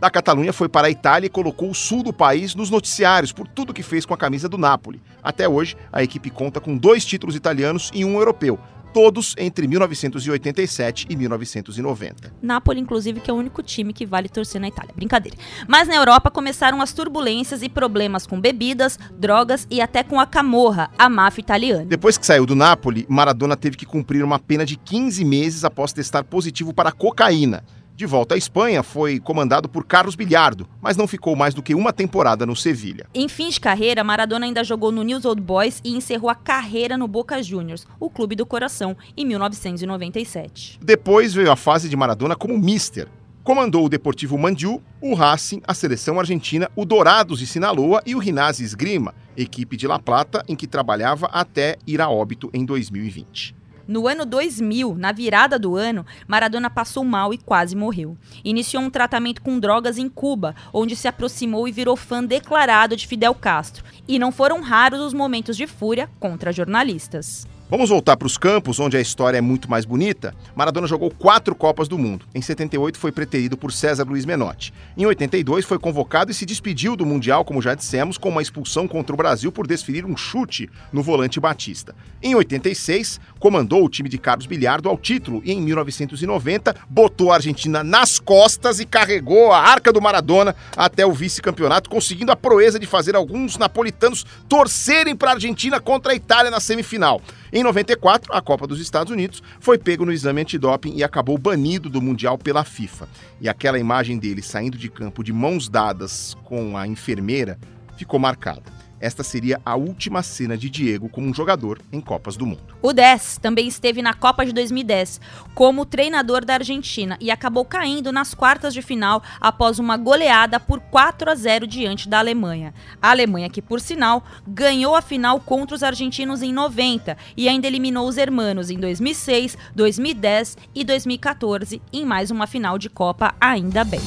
[SPEAKER 1] Da Catalunha foi para a Itália e colocou o sul do país nos noticiários por tudo que fez com a camisa do Napoli. Até hoje, a equipe conta com dois títulos italianos e um europeu, todos entre 1987 e 1990.
[SPEAKER 2] Napoli, inclusive, que é o único time que vale torcer na Itália. Brincadeira. Mas na Europa começaram as turbulências e problemas com bebidas, drogas e até com a camorra, a máfia italiana.
[SPEAKER 1] Depois que saiu do Napoli, Maradona teve que cumprir uma pena de 15 meses após testar positivo para cocaína. De volta à Espanha, foi comandado por Carlos Bilhardo, mas não ficou mais do que uma temporada no Sevilha.
[SPEAKER 2] Em fim de carreira, Maradona ainda jogou no News Old Boys e encerrou a carreira no Boca Juniors, o clube do coração, em 1997.
[SPEAKER 1] Depois veio a fase de Maradona como mister. Comandou o Deportivo Mandiu, o Racing, a seleção argentina, o Dourados de Sinaloa e o Rinazzi Esgrima, equipe de La Plata em que trabalhava até ir a óbito em 2020.
[SPEAKER 2] No ano 2000, na virada do ano, Maradona passou mal e quase morreu. Iniciou um tratamento com drogas em Cuba, onde se aproximou e virou fã declarado de Fidel Castro. E não foram raros os momentos de fúria contra jornalistas.
[SPEAKER 1] Vamos voltar para os campos, onde a história é muito mais bonita. Maradona jogou quatro Copas do Mundo. Em 78 foi preterido por César Luiz Menotti. Em 82 foi convocado e se despediu do Mundial, como já dissemos, com uma expulsão contra o Brasil por desferir um chute no volante Batista. Em 86, comandou o time de Carlos Bilhardo ao título e em 1990 botou a Argentina nas costas e carregou a arca do Maradona até o vice-campeonato, conseguindo a proeza de fazer alguns napolitanos torcerem para a Argentina contra a Itália na semifinal. Em 94, a Copa dos Estados Unidos foi pego no exame antidoping e acabou banido do Mundial pela FIFA. E aquela imagem dele saindo de campo de mãos dadas com a enfermeira ficou marcada. Esta seria a última cena de Diego como um jogador em Copas do Mundo.
[SPEAKER 2] O 10 também esteve na Copa de 2010 como treinador da Argentina e acabou caindo nas quartas de final após uma goleada por 4 a 0 diante da Alemanha. A Alemanha, que por sinal ganhou a final contra os argentinos em 90 e ainda eliminou os hermanos em 2006, 2010 e 2014 em mais uma final de Copa, ainda bem.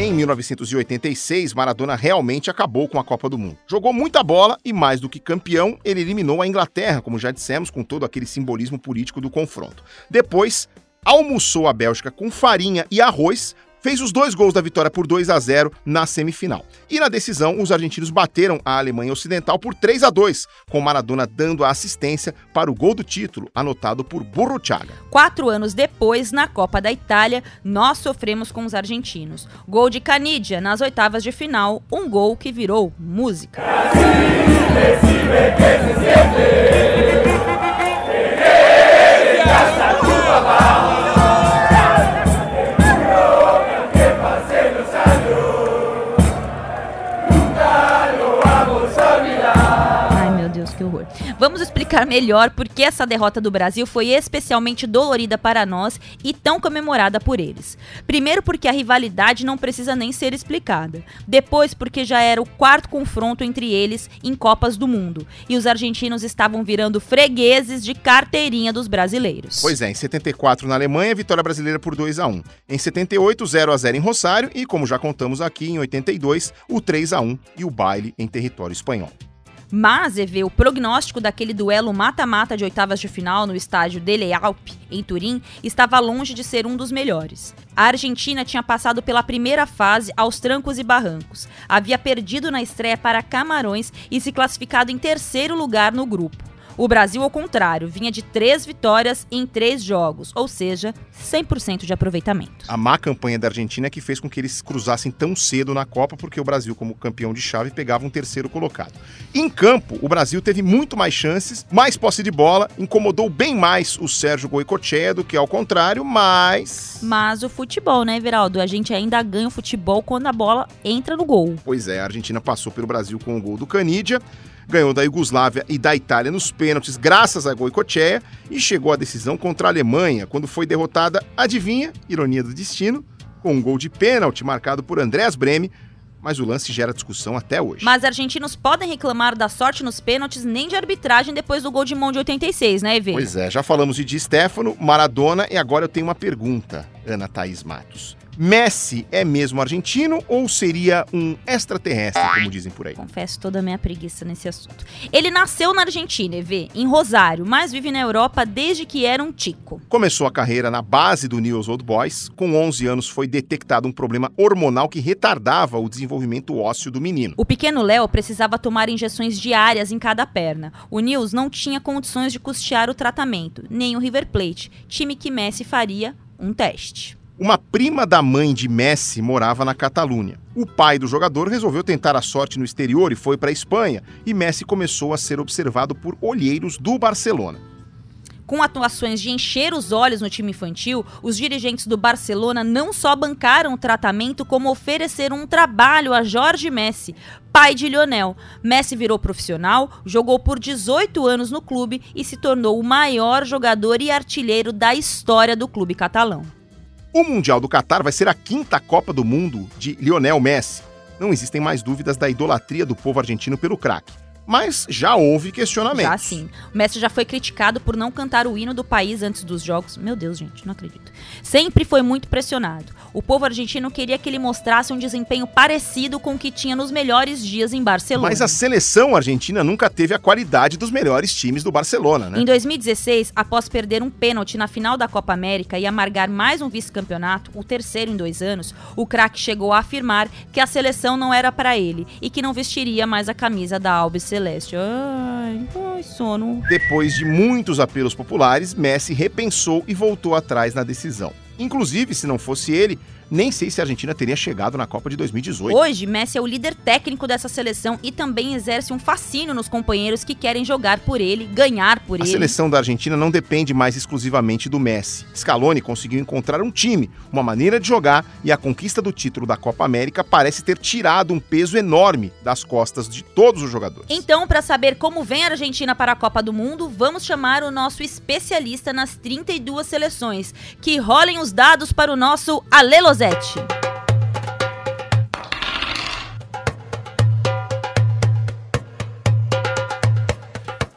[SPEAKER 1] Em 1986, Maradona realmente acabou com a Copa do Mundo. Jogou muita bola e, mais do que campeão, ele eliminou a Inglaterra, como já dissemos, com todo aquele simbolismo político do confronto. Depois, almoçou a Bélgica com farinha e arroz fez os dois gols da vitória por 2 a 0 na semifinal. E na decisão, os argentinos bateram a Alemanha Ocidental por 3 a 2, com Maradona dando a assistência para o gol do título, anotado por Burruchaga.
[SPEAKER 2] Quatro anos depois, na Copa da Itália, nós sofremos com os argentinos. Gol de Canidia nas oitavas de final, um gol que virou música. Assim, explicar melhor por que essa derrota do Brasil foi especialmente dolorida para nós e tão comemorada por eles. Primeiro, porque a rivalidade não precisa nem ser explicada. Depois, porque já era o quarto confronto entre eles em Copas do Mundo e os argentinos estavam virando fregueses de carteirinha dos brasileiros.
[SPEAKER 1] Pois é, em 74 na Alemanha, vitória brasileira por 2 a 1. Em 78, 0 a 0 em Rosário e, como já contamos aqui, em 82, o 3 a 1 e o baile em território espanhol.
[SPEAKER 2] Mas, EV, o prognóstico daquele duelo mata-mata de oitavas de final no estádio Dele Alpe, em Turim, estava longe de ser um dos melhores. A Argentina tinha passado pela primeira fase aos trancos e barrancos, havia perdido na estreia para Camarões e se classificado em terceiro lugar no grupo. O Brasil, ao contrário, vinha de três vitórias em três jogos, ou seja, 100% de aproveitamento.
[SPEAKER 1] A má campanha da Argentina é que fez com que eles cruzassem tão cedo na Copa, porque o Brasil, como campeão de chave, pegava um terceiro colocado. Em campo, o Brasil teve muito mais chances, mais posse de bola, incomodou bem mais o Sérgio Goicoechea do que ao contrário, mas...
[SPEAKER 2] Mas o futebol, né, Everaldo? A gente ainda ganha o futebol quando a bola entra no gol.
[SPEAKER 1] Pois é, a Argentina passou pelo Brasil com o gol do Canidia, ganhou da Iugoslávia e da Itália nos pênaltis graças a Goicoechea e chegou à decisão contra a Alemanha, quando foi derrotada, adivinha, ironia do destino, com um gol de pênalti marcado por Andreas Breme, mas o lance gera discussão até hoje.
[SPEAKER 2] Mas argentinos podem reclamar da sorte nos pênaltis nem de arbitragem depois do gol de mão de 86, né, Evê?
[SPEAKER 1] Pois é, já falamos de Di Stefano, Maradona e agora eu tenho uma pergunta, Ana Thaís Matos. Messi é mesmo argentino ou seria um extraterrestre, como dizem por aí?
[SPEAKER 2] Confesso toda a minha preguiça nesse assunto. Ele nasceu na Argentina, Evê, em Rosário, mas vive na Europa desde que era um tico.
[SPEAKER 1] Começou a carreira na base do News Old Boys. Com 11 anos foi detectado um problema hormonal que retardava o desenvolvimento ósseo do menino.
[SPEAKER 2] O pequeno Léo precisava tomar injeções diárias em cada perna. O News não tinha condições de custear o tratamento, nem o River Plate, time que Messi faria um teste.
[SPEAKER 1] Uma prima da mãe de Messi morava na Catalunha. O pai do jogador resolveu tentar a sorte no exterior e foi para a Espanha, e Messi começou a ser observado por olheiros do Barcelona.
[SPEAKER 2] Com atuações de encher os olhos no time infantil, os dirigentes do Barcelona não só bancaram o tratamento, como ofereceram um trabalho a Jorge Messi, pai de Lionel. Messi virou profissional, jogou por 18 anos no clube e se tornou o maior jogador e artilheiro da história do clube catalão.
[SPEAKER 1] O Mundial do Catar vai ser a quinta Copa do Mundo de Lionel Messi. Não existem mais dúvidas da idolatria do povo argentino pelo craque. Mas já houve questionamentos.
[SPEAKER 2] Já sim. O Messi já foi criticado por não cantar o hino do país antes dos jogos. Meu Deus, gente, não acredito. Sempre foi muito pressionado. O povo argentino queria que ele mostrasse um desempenho parecido com o que tinha nos melhores dias em Barcelona.
[SPEAKER 1] Mas a seleção argentina nunca teve a qualidade dos melhores times do Barcelona, né?
[SPEAKER 2] Em 2016, após perder um pênalti na final da Copa América e amargar mais um vice-campeonato, o terceiro em dois anos, o craque chegou a afirmar que a seleção não era para ele e que não vestiria mais a camisa da Alves Celeste. Ai, ai, sono.
[SPEAKER 1] Depois de muitos apelos populares, Messi repensou e voltou atrás na decisão. Inclusive, se não fosse ele, nem sei se a Argentina teria chegado na Copa de 2018.
[SPEAKER 2] Hoje, Messi é o líder técnico dessa seleção e também exerce um fascínio nos companheiros que querem jogar por ele, ganhar por
[SPEAKER 1] a
[SPEAKER 2] ele.
[SPEAKER 1] A seleção da Argentina não depende mais exclusivamente do Messi. Scaloni conseguiu encontrar um time, uma maneira de jogar e a conquista do título da Copa América parece ter tirado um peso enorme das costas de todos os jogadores.
[SPEAKER 2] Então, para saber como vem a Argentina para a Copa do Mundo, vamos chamar o nosso especialista nas 32 seleções. Que rolem os dados para o nosso Alelos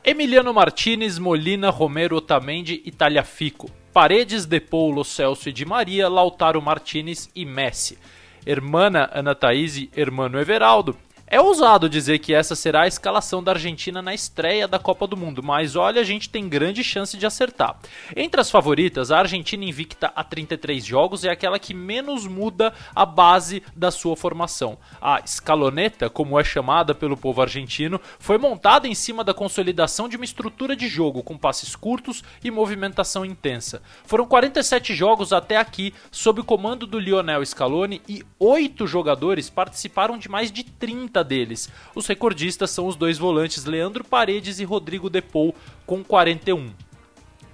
[SPEAKER 9] Emiliano Martinez, Molina, Romero, Otamendi e Tagliafico. Paredes, Depou, Lo Celso e Di Maria, Lautaro Martinez e Messi. Hermana Ana Thaís e Hermano Everaldo. É ousado dizer que essa será a escalação da Argentina na estreia da Copa do Mundo, mas olha, a gente tem grande chance de acertar. Entre as favoritas, a Argentina invicta a 33 jogos é aquela que menos muda a base da sua formação. A escaloneta, como é chamada pelo povo argentino, foi montada em cima da consolidação de uma estrutura de jogo com passes curtos e movimentação intensa. Foram 47 jogos até aqui sob o comando do Lionel Scaloni e oito jogadores participaram de mais de 30 deles. Os recordistas são os dois volantes Leandro Paredes e Rodrigo Depou com 41.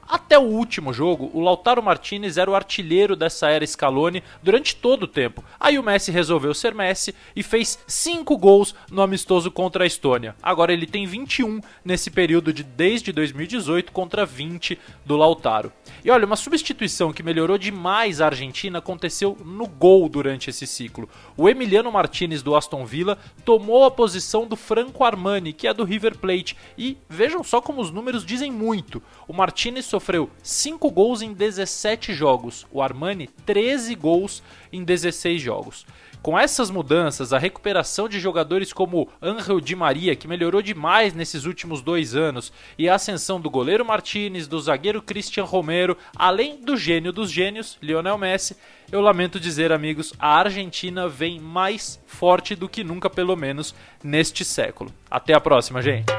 [SPEAKER 9] Até o último jogo, o Lautaro Martinez era o artilheiro dessa era Scaloni durante todo o tempo. Aí o Messi resolveu ser Messi e fez 5 gols no amistoso contra a Estônia. Agora ele tem 21 nesse período de desde 2018 contra 20 do Lautaro. E olha, uma substituição que melhorou demais a Argentina aconteceu no gol durante esse ciclo. O Emiliano Martinez do Aston Villa tomou a posição do Franco Armani, que é do River Plate, e vejam só como os números dizem muito. O Martinez sofreu 5 gols em 17 jogos, o Armani 13 gols em 16 jogos. Com essas mudanças, a recuperação de jogadores como Angel Di Maria, que melhorou demais nesses últimos dois anos, e a ascensão do goleiro Martinez, do zagueiro Christian Romero, além do gênio dos gênios, Lionel Messi, eu lamento dizer, amigos, a Argentina vem mais forte do que nunca, pelo menos neste século. Até a próxima, gente!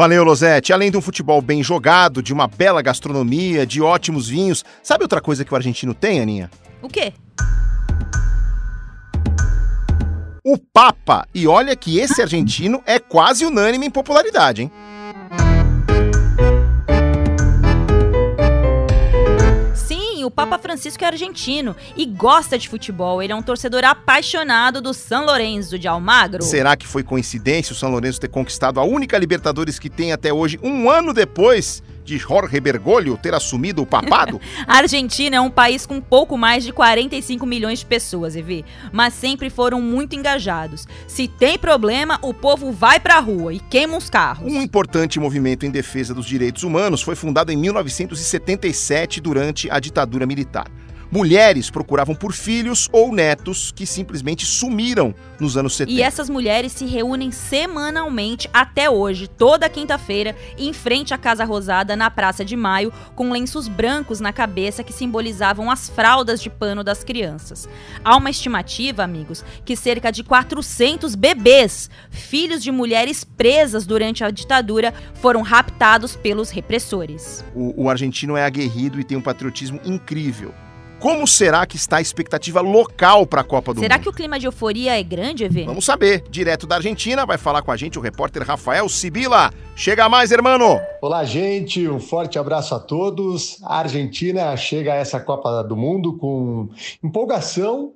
[SPEAKER 1] Valeu, Losete. Além de um futebol bem jogado, de uma bela gastronomia, de ótimos vinhos, sabe outra coisa que o argentino tem, Aninha?
[SPEAKER 8] O quê?
[SPEAKER 1] O Papa. E olha que esse argentino é quase unânime em popularidade, hein?
[SPEAKER 8] O Papa Francisco é argentino e gosta de futebol. Ele é um torcedor apaixonado do San Lorenzo de Almagro.
[SPEAKER 1] Será que foi coincidência o São Lourenço ter conquistado a única Libertadores que tem até hoje, um ano depois de Jorge Bergoglio ter assumido o papado? *laughs*
[SPEAKER 8] A Argentina é um país com pouco mais de 45 milhões de pessoas, Evi, mas sempre foram muito engajados. Se tem problema, o povo vai pra rua e queima os carros.
[SPEAKER 1] Um importante movimento em defesa dos direitos humanos foi fundado em 1977 durante a ditadura militar. Mulheres procuravam por filhos ou netos que simplesmente sumiram nos anos 70.
[SPEAKER 8] E essas mulheres se reúnem semanalmente até hoje, toda quinta-feira, em frente à Casa Rosada, na Praça de Maio, com lenços brancos na cabeça que simbolizavam as fraldas de pano das crianças. Há uma estimativa, amigos, que cerca de 400 bebês, filhos de mulheres presas durante a ditadura, foram raptados pelos repressores.
[SPEAKER 1] O, o argentino é aguerrido e tem um patriotismo incrível. Como será que está a expectativa local para a Copa do
[SPEAKER 8] Será
[SPEAKER 1] Mundo?
[SPEAKER 8] que o clima de euforia é grande, Evê?
[SPEAKER 1] Vamos saber. Direto da Argentina, vai falar com a gente o repórter Rafael Sibila. Chega mais, hermano!
[SPEAKER 10] Olá, gente. Um forte abraço a todos. A Argentina chega a essa Copa do Mundo com empolgação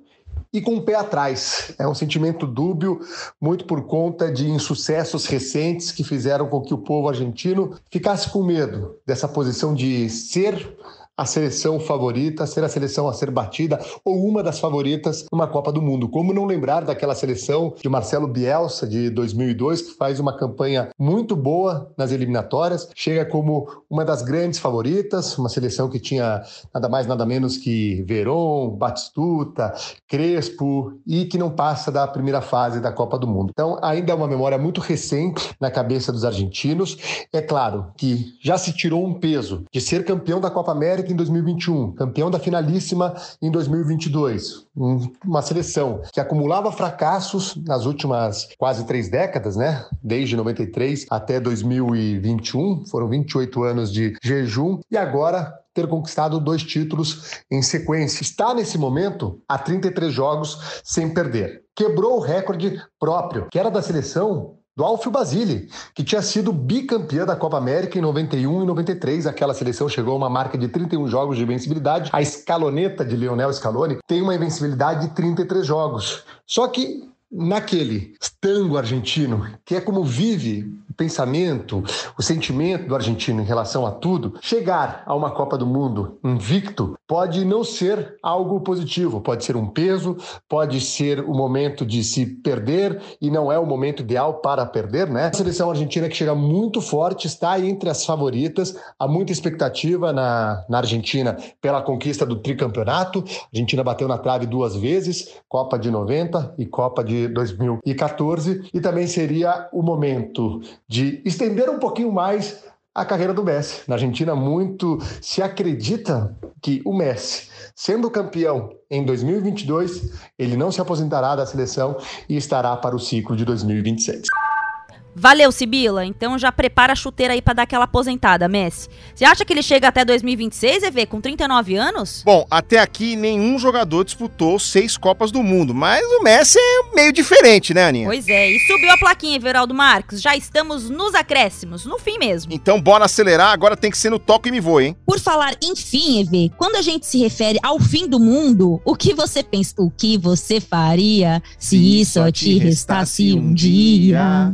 [SPEAKER 10] e com o pé atrás. É um sentimento dúbio, muito por conta de insucessos recentes que fizeram com que o povo argentino ficasse com medo dessa posição de ser a seleção favorita, ser a seleção a ser batida ou uma das favoritas numa Copa do Mundo. Como não lembrar daquela seleção de Marcelo Bielsa de 2002 que faz uma campanha muito boa nas eliminatórias, chega como uma das grandes favoritas, uma seleção que tinha nada mais nada menos que Veron, Batistuta, Crespo e que não passa da primeira fase da Copa do Mundo. Então, ainda é uma memória muito recente na cabeça dos argentinos. É claro que já se tirou um peso de ser campeão da Copa América em 2021, campeão da finalíssima em 2022. Um- Uma seleção que acumulava fracassos nas últimas quase três décadas, né? Desde 93 até 2021, foram 28 anos de jejum, e agora ter conquistado dois títulos em sequência. Está nesse momento a 33 jogos sem perder. Quebrou o recorde próprio, que era da seleção do Alfio Basile, que tinha sido bicampeã da Copa América em 91 e 93. Aquela seleção chegou a uma marca de 31 jogos de invencibilidade. A escaloneta de Lionel Scaloni tem uma invencibilidade de 33 jogos. Só que naquele tango argentino, que é como vive o pensamento, o sentimento do argentino em relação a tudo, chegar a uma Copa do Mundo invicto pode não ser algo positivo, pode ser um peso, pode ser o momento de se perder e não é o momento ideal para perder, né? A seleção argentina que chega muito forte, está entre as favoritas, há muita expectativa na, na Argentina pela conquista do tricampeonato. A Argentina bateu na trave duas vezes, Copa de 90 e Copa de 2014, e também seria o momento de estender um pouquinho mais a carreira do Messi. Na Argentina, muito se acredita que o Messi, sendo campeão em 2022, ele não se aposentará da seleção e estará para o ciclo de 2026.
[SPEAKER 8] Valeu, Sibila. Então já prepara a chuteira aí pra dar aquela aposentada, Messi. Você acha que ele chega até 2026, EV, com 39 anos?
[SPEAKER 1] Bom, até aqui nenhum jogador disputou seis Copas do Mundo, mas o Messi é meio diferente, né, Aninha?
[SPEAKER 8] Pois é, e subiu a plaquinha, Everaldo Marques. Já estamos nos acréscimos, no fim mesmo.
[SPEAKER 1] Então bora acelerar, agora tem que ser no toque e me voe, hein?
[SPEAKER 2] Por falar em fim, EV, quando a gente se refere ao fim do mundo, o que você pensa? O que você faria se só te restasse um dia?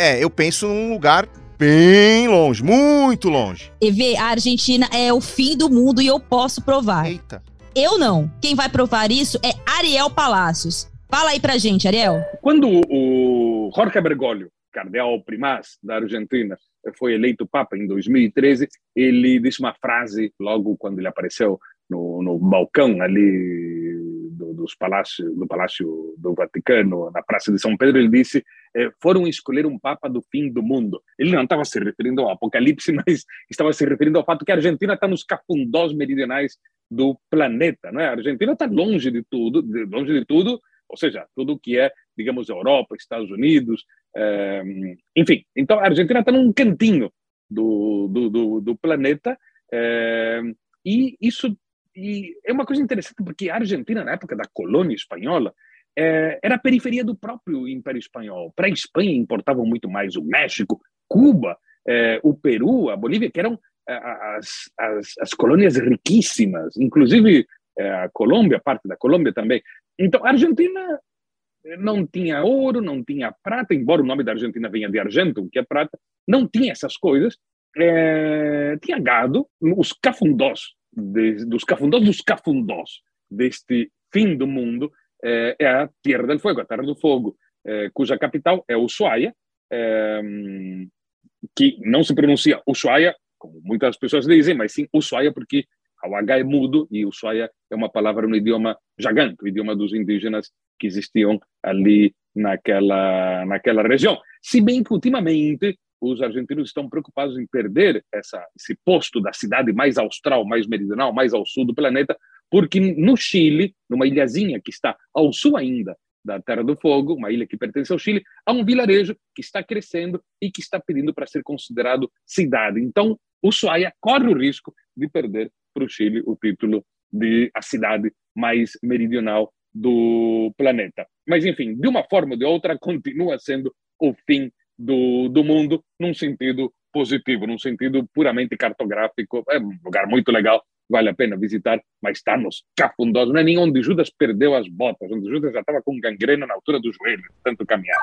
[SPEAKER 1] É, eu penso num lugar bem longe, muito longe.
[SPEAKER 2] EV, a Argentina é o fim do mundo e eu posso provar.
[SPEAKER 1] Eita.
[SPEAKER 2] Eu não. Quem vai provar isso é Ariel Palacios. Fala aí pra gente, Ariel.
[SPEAKER 3] Quando o Jorge Bergoglio, cardeal primaz da Argentina, foi eleito Papa em 2013, ele disse uma frase logo quando ele apareceu no, no balcão ali do, dos palácios, do Palácio do Vaticano, na Praça de São Pedro, ele disse eh, foram escolher um Papa do fim do mundo. Ele não estava se referindo ao Apocalipse, *laughs* mas estava se referindo ao fato que a Argentina está nos cafundós meridionais do planeta, não é? A Argentina está longe de tudo, de, longe de tudo, ou seja, tudo que é, digamos, Europa, Estados Unidos, eh, enfim. Então, a Argentina está num cantinho do, do, do, do planeta eh, e isso e é uma coisa interessante porque a Argentina, na época da colônia espanhola, era a periferia do próprio Império Espanhol. Para a Espanha importavam muito mais o México, Cuba, eh, o Peru, a Bolívia, que eram eh, as, as, as colônias riquíssimas, inclusive a Colômbia, parte da Colômbia também. Então, a Argentina não tinha ouro, não tinha prata, embora o nome da Argentina venha de argento, que é prata, não tinha essas coisas. Eh, tinha gado, os cafundós, de, dos cafundós dos cafundós deste fim do mundo, é a Terra del Fuego, a Terra do Fogo, eh, cuja capital é Ushuaia, eh, que não se pronuncia Ushuaia, como muitas pessoas dizem, mas sim Ushuaia, porque o H é mudo e Ushuaia é uma palavra no idioma jagante, o idioma dos indígenas que existiam ali naquela, naquela região. Se bem que, ultimamente, os argentinos estão preocupados em perder essa, esse posto da cidade mais austral, mais meridional, mais ao sul do planeta, porque no Chile, numa ilhazinha que está ao sul ainda da Terra do Fogo, uma ilha que pertence ao Chile, há um vilarejo que está crescendo e que está pedindo para ser considerado cidade. Então, Ushuaia corre o risco de perder para o Chile o título de a cidade mais meridional do planeta. Mas, enfim, de uma forma ou de outra, continua sendo o fim do, do mundo, num sentido positivo, num sentido puramente cartográfico. É um lugar muito legal, vale a pena visitar, mas está nos cafundós. Não é nem onde Judas perdeu as botas, onde Judas já estava com gangrena na altura do joelho, tanto caminhar.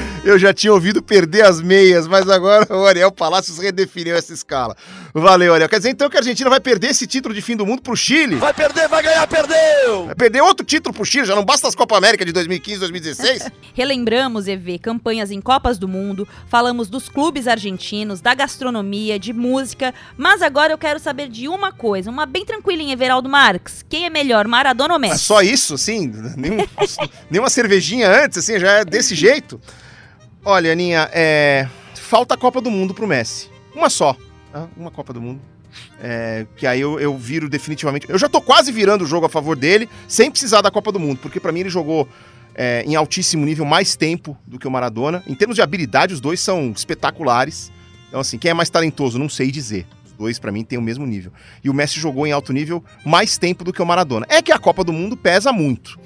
[SPEAKER 3] *laughs*
[SPEAKER 1] Eu já tinha ouvido perder as meias, mas agora o Ariel Palácios redefiniu essa escala. Valeu, Ariel. Quer dizer então que a Argentina vai perder esse título de fim do mundo pro Chile?
[SPEAKER 11] Vai perder, vai ganhar, perdeu!
[SPEAKER 1] Vai perder outro título pro Chile, já não basta as Copa América de 2015, 2016? *laughs*
[SPEAKER 8] Relembramos, EV, campanhas em Copas do Mundo, falamos dos clubes argentinos, da gastronomia, de música, mas agora eu quero saber de uma coisa, uma bem tranquilinha, Everaldo Marques. Quem é melhor, Maradona ou Messi?
[SPEAKER 1] É só isso, assim? Nenhum, *laughs* nenhuma cervejinha antes, assim, já é desse jeito? Olha, Aninha, é... falta a Copa do Mundo pro Messi. Uma só. Tá? Uma Copa do Mundo. É, que aí eu, eu viro definitivamente. Eu já tô quase virando o jogo a favor dele, sem precisar da Copa do Mundo, porque para mim ele jogou é, em altíssimo nível mais tempo do que o Maradona. Em termos de habilidade, os dois são espetaculares. Então, assim, quem é mais talentoso, não sei dizer. Dois, para mim, têm o mesmo nível. E o Messi jogou em alto nível mais tempo do que o Maradona. É que a Copa do Mundo pesa muito.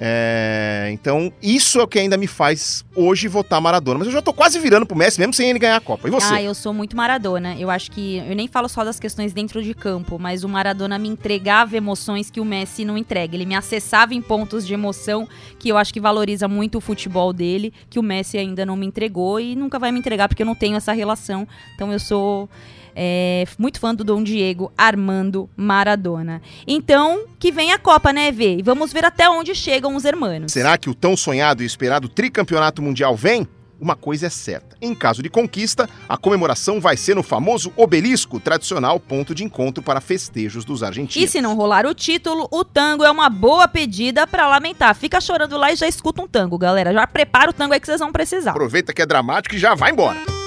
[SPEAKER 1] É, então, isso é o que ainda me faz hoje votar Maradona. Mas eu já tô quase virando pro Messi, mesmo sem ele ganhar a Copa. E você?
[SPEAKER 8] Ah, eu sou muito Maradona. Eu acho que. Eu nem falo só das questões dentro de campo, mas o Maradona me entregava emoções que o Messi não entrega. Ele me acessava em pontos de emoção que eu acho que valoriza muito o futebol dele, que o Messi ainda não me entregou e nunca vai me entregar porque eu não tenho essa relação. Então eu sou. É, muito fã do Dom Diego Armando Maradona. Então, que vem a Copa, né, Vê? E vamos ver até onde chegam os hermanos.
[SPEAKER 1] Será que o tão sonhado e esperado tricampeonato mundial vem? Uma coisa é certa: em caso de conquista, a comemoração vai ser no famoso obelisco, tradicional ponto de encontro para festejos dos argentinos.
[SPEAKER 8] E se não rolar o título, o tango é uma boa pedida para lamentar. Fica chorando lá e já escuta um tango, galera. Já prepara o tango aí que vocês vão precisar.
[SPEAKER 1] Aproveita que é dramático e já vai embora.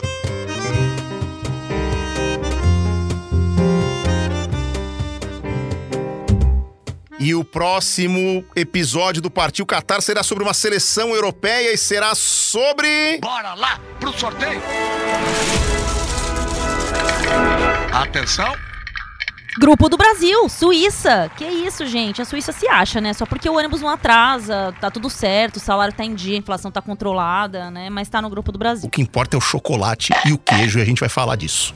[SPEAKER 1] E o próximo episódio do Partiu Qatar será sobre uma seleção europeia e será sobre.
[SPEAKER 8] Bora lá pro sorteio! Atenção!
[SPEAKER 2] Grupo do Brasil, Suíça. Que isso, gente? A Suíça se acha, né? Só porque o ônibus não atrasa, tá tudo certo, o salário tá em dia, a inflação tá controlada, né? Mas tá no grupo do Brasil.
[SPEAKER 1] O que importa é o chocolate e o queijo e a gente vai falar disso.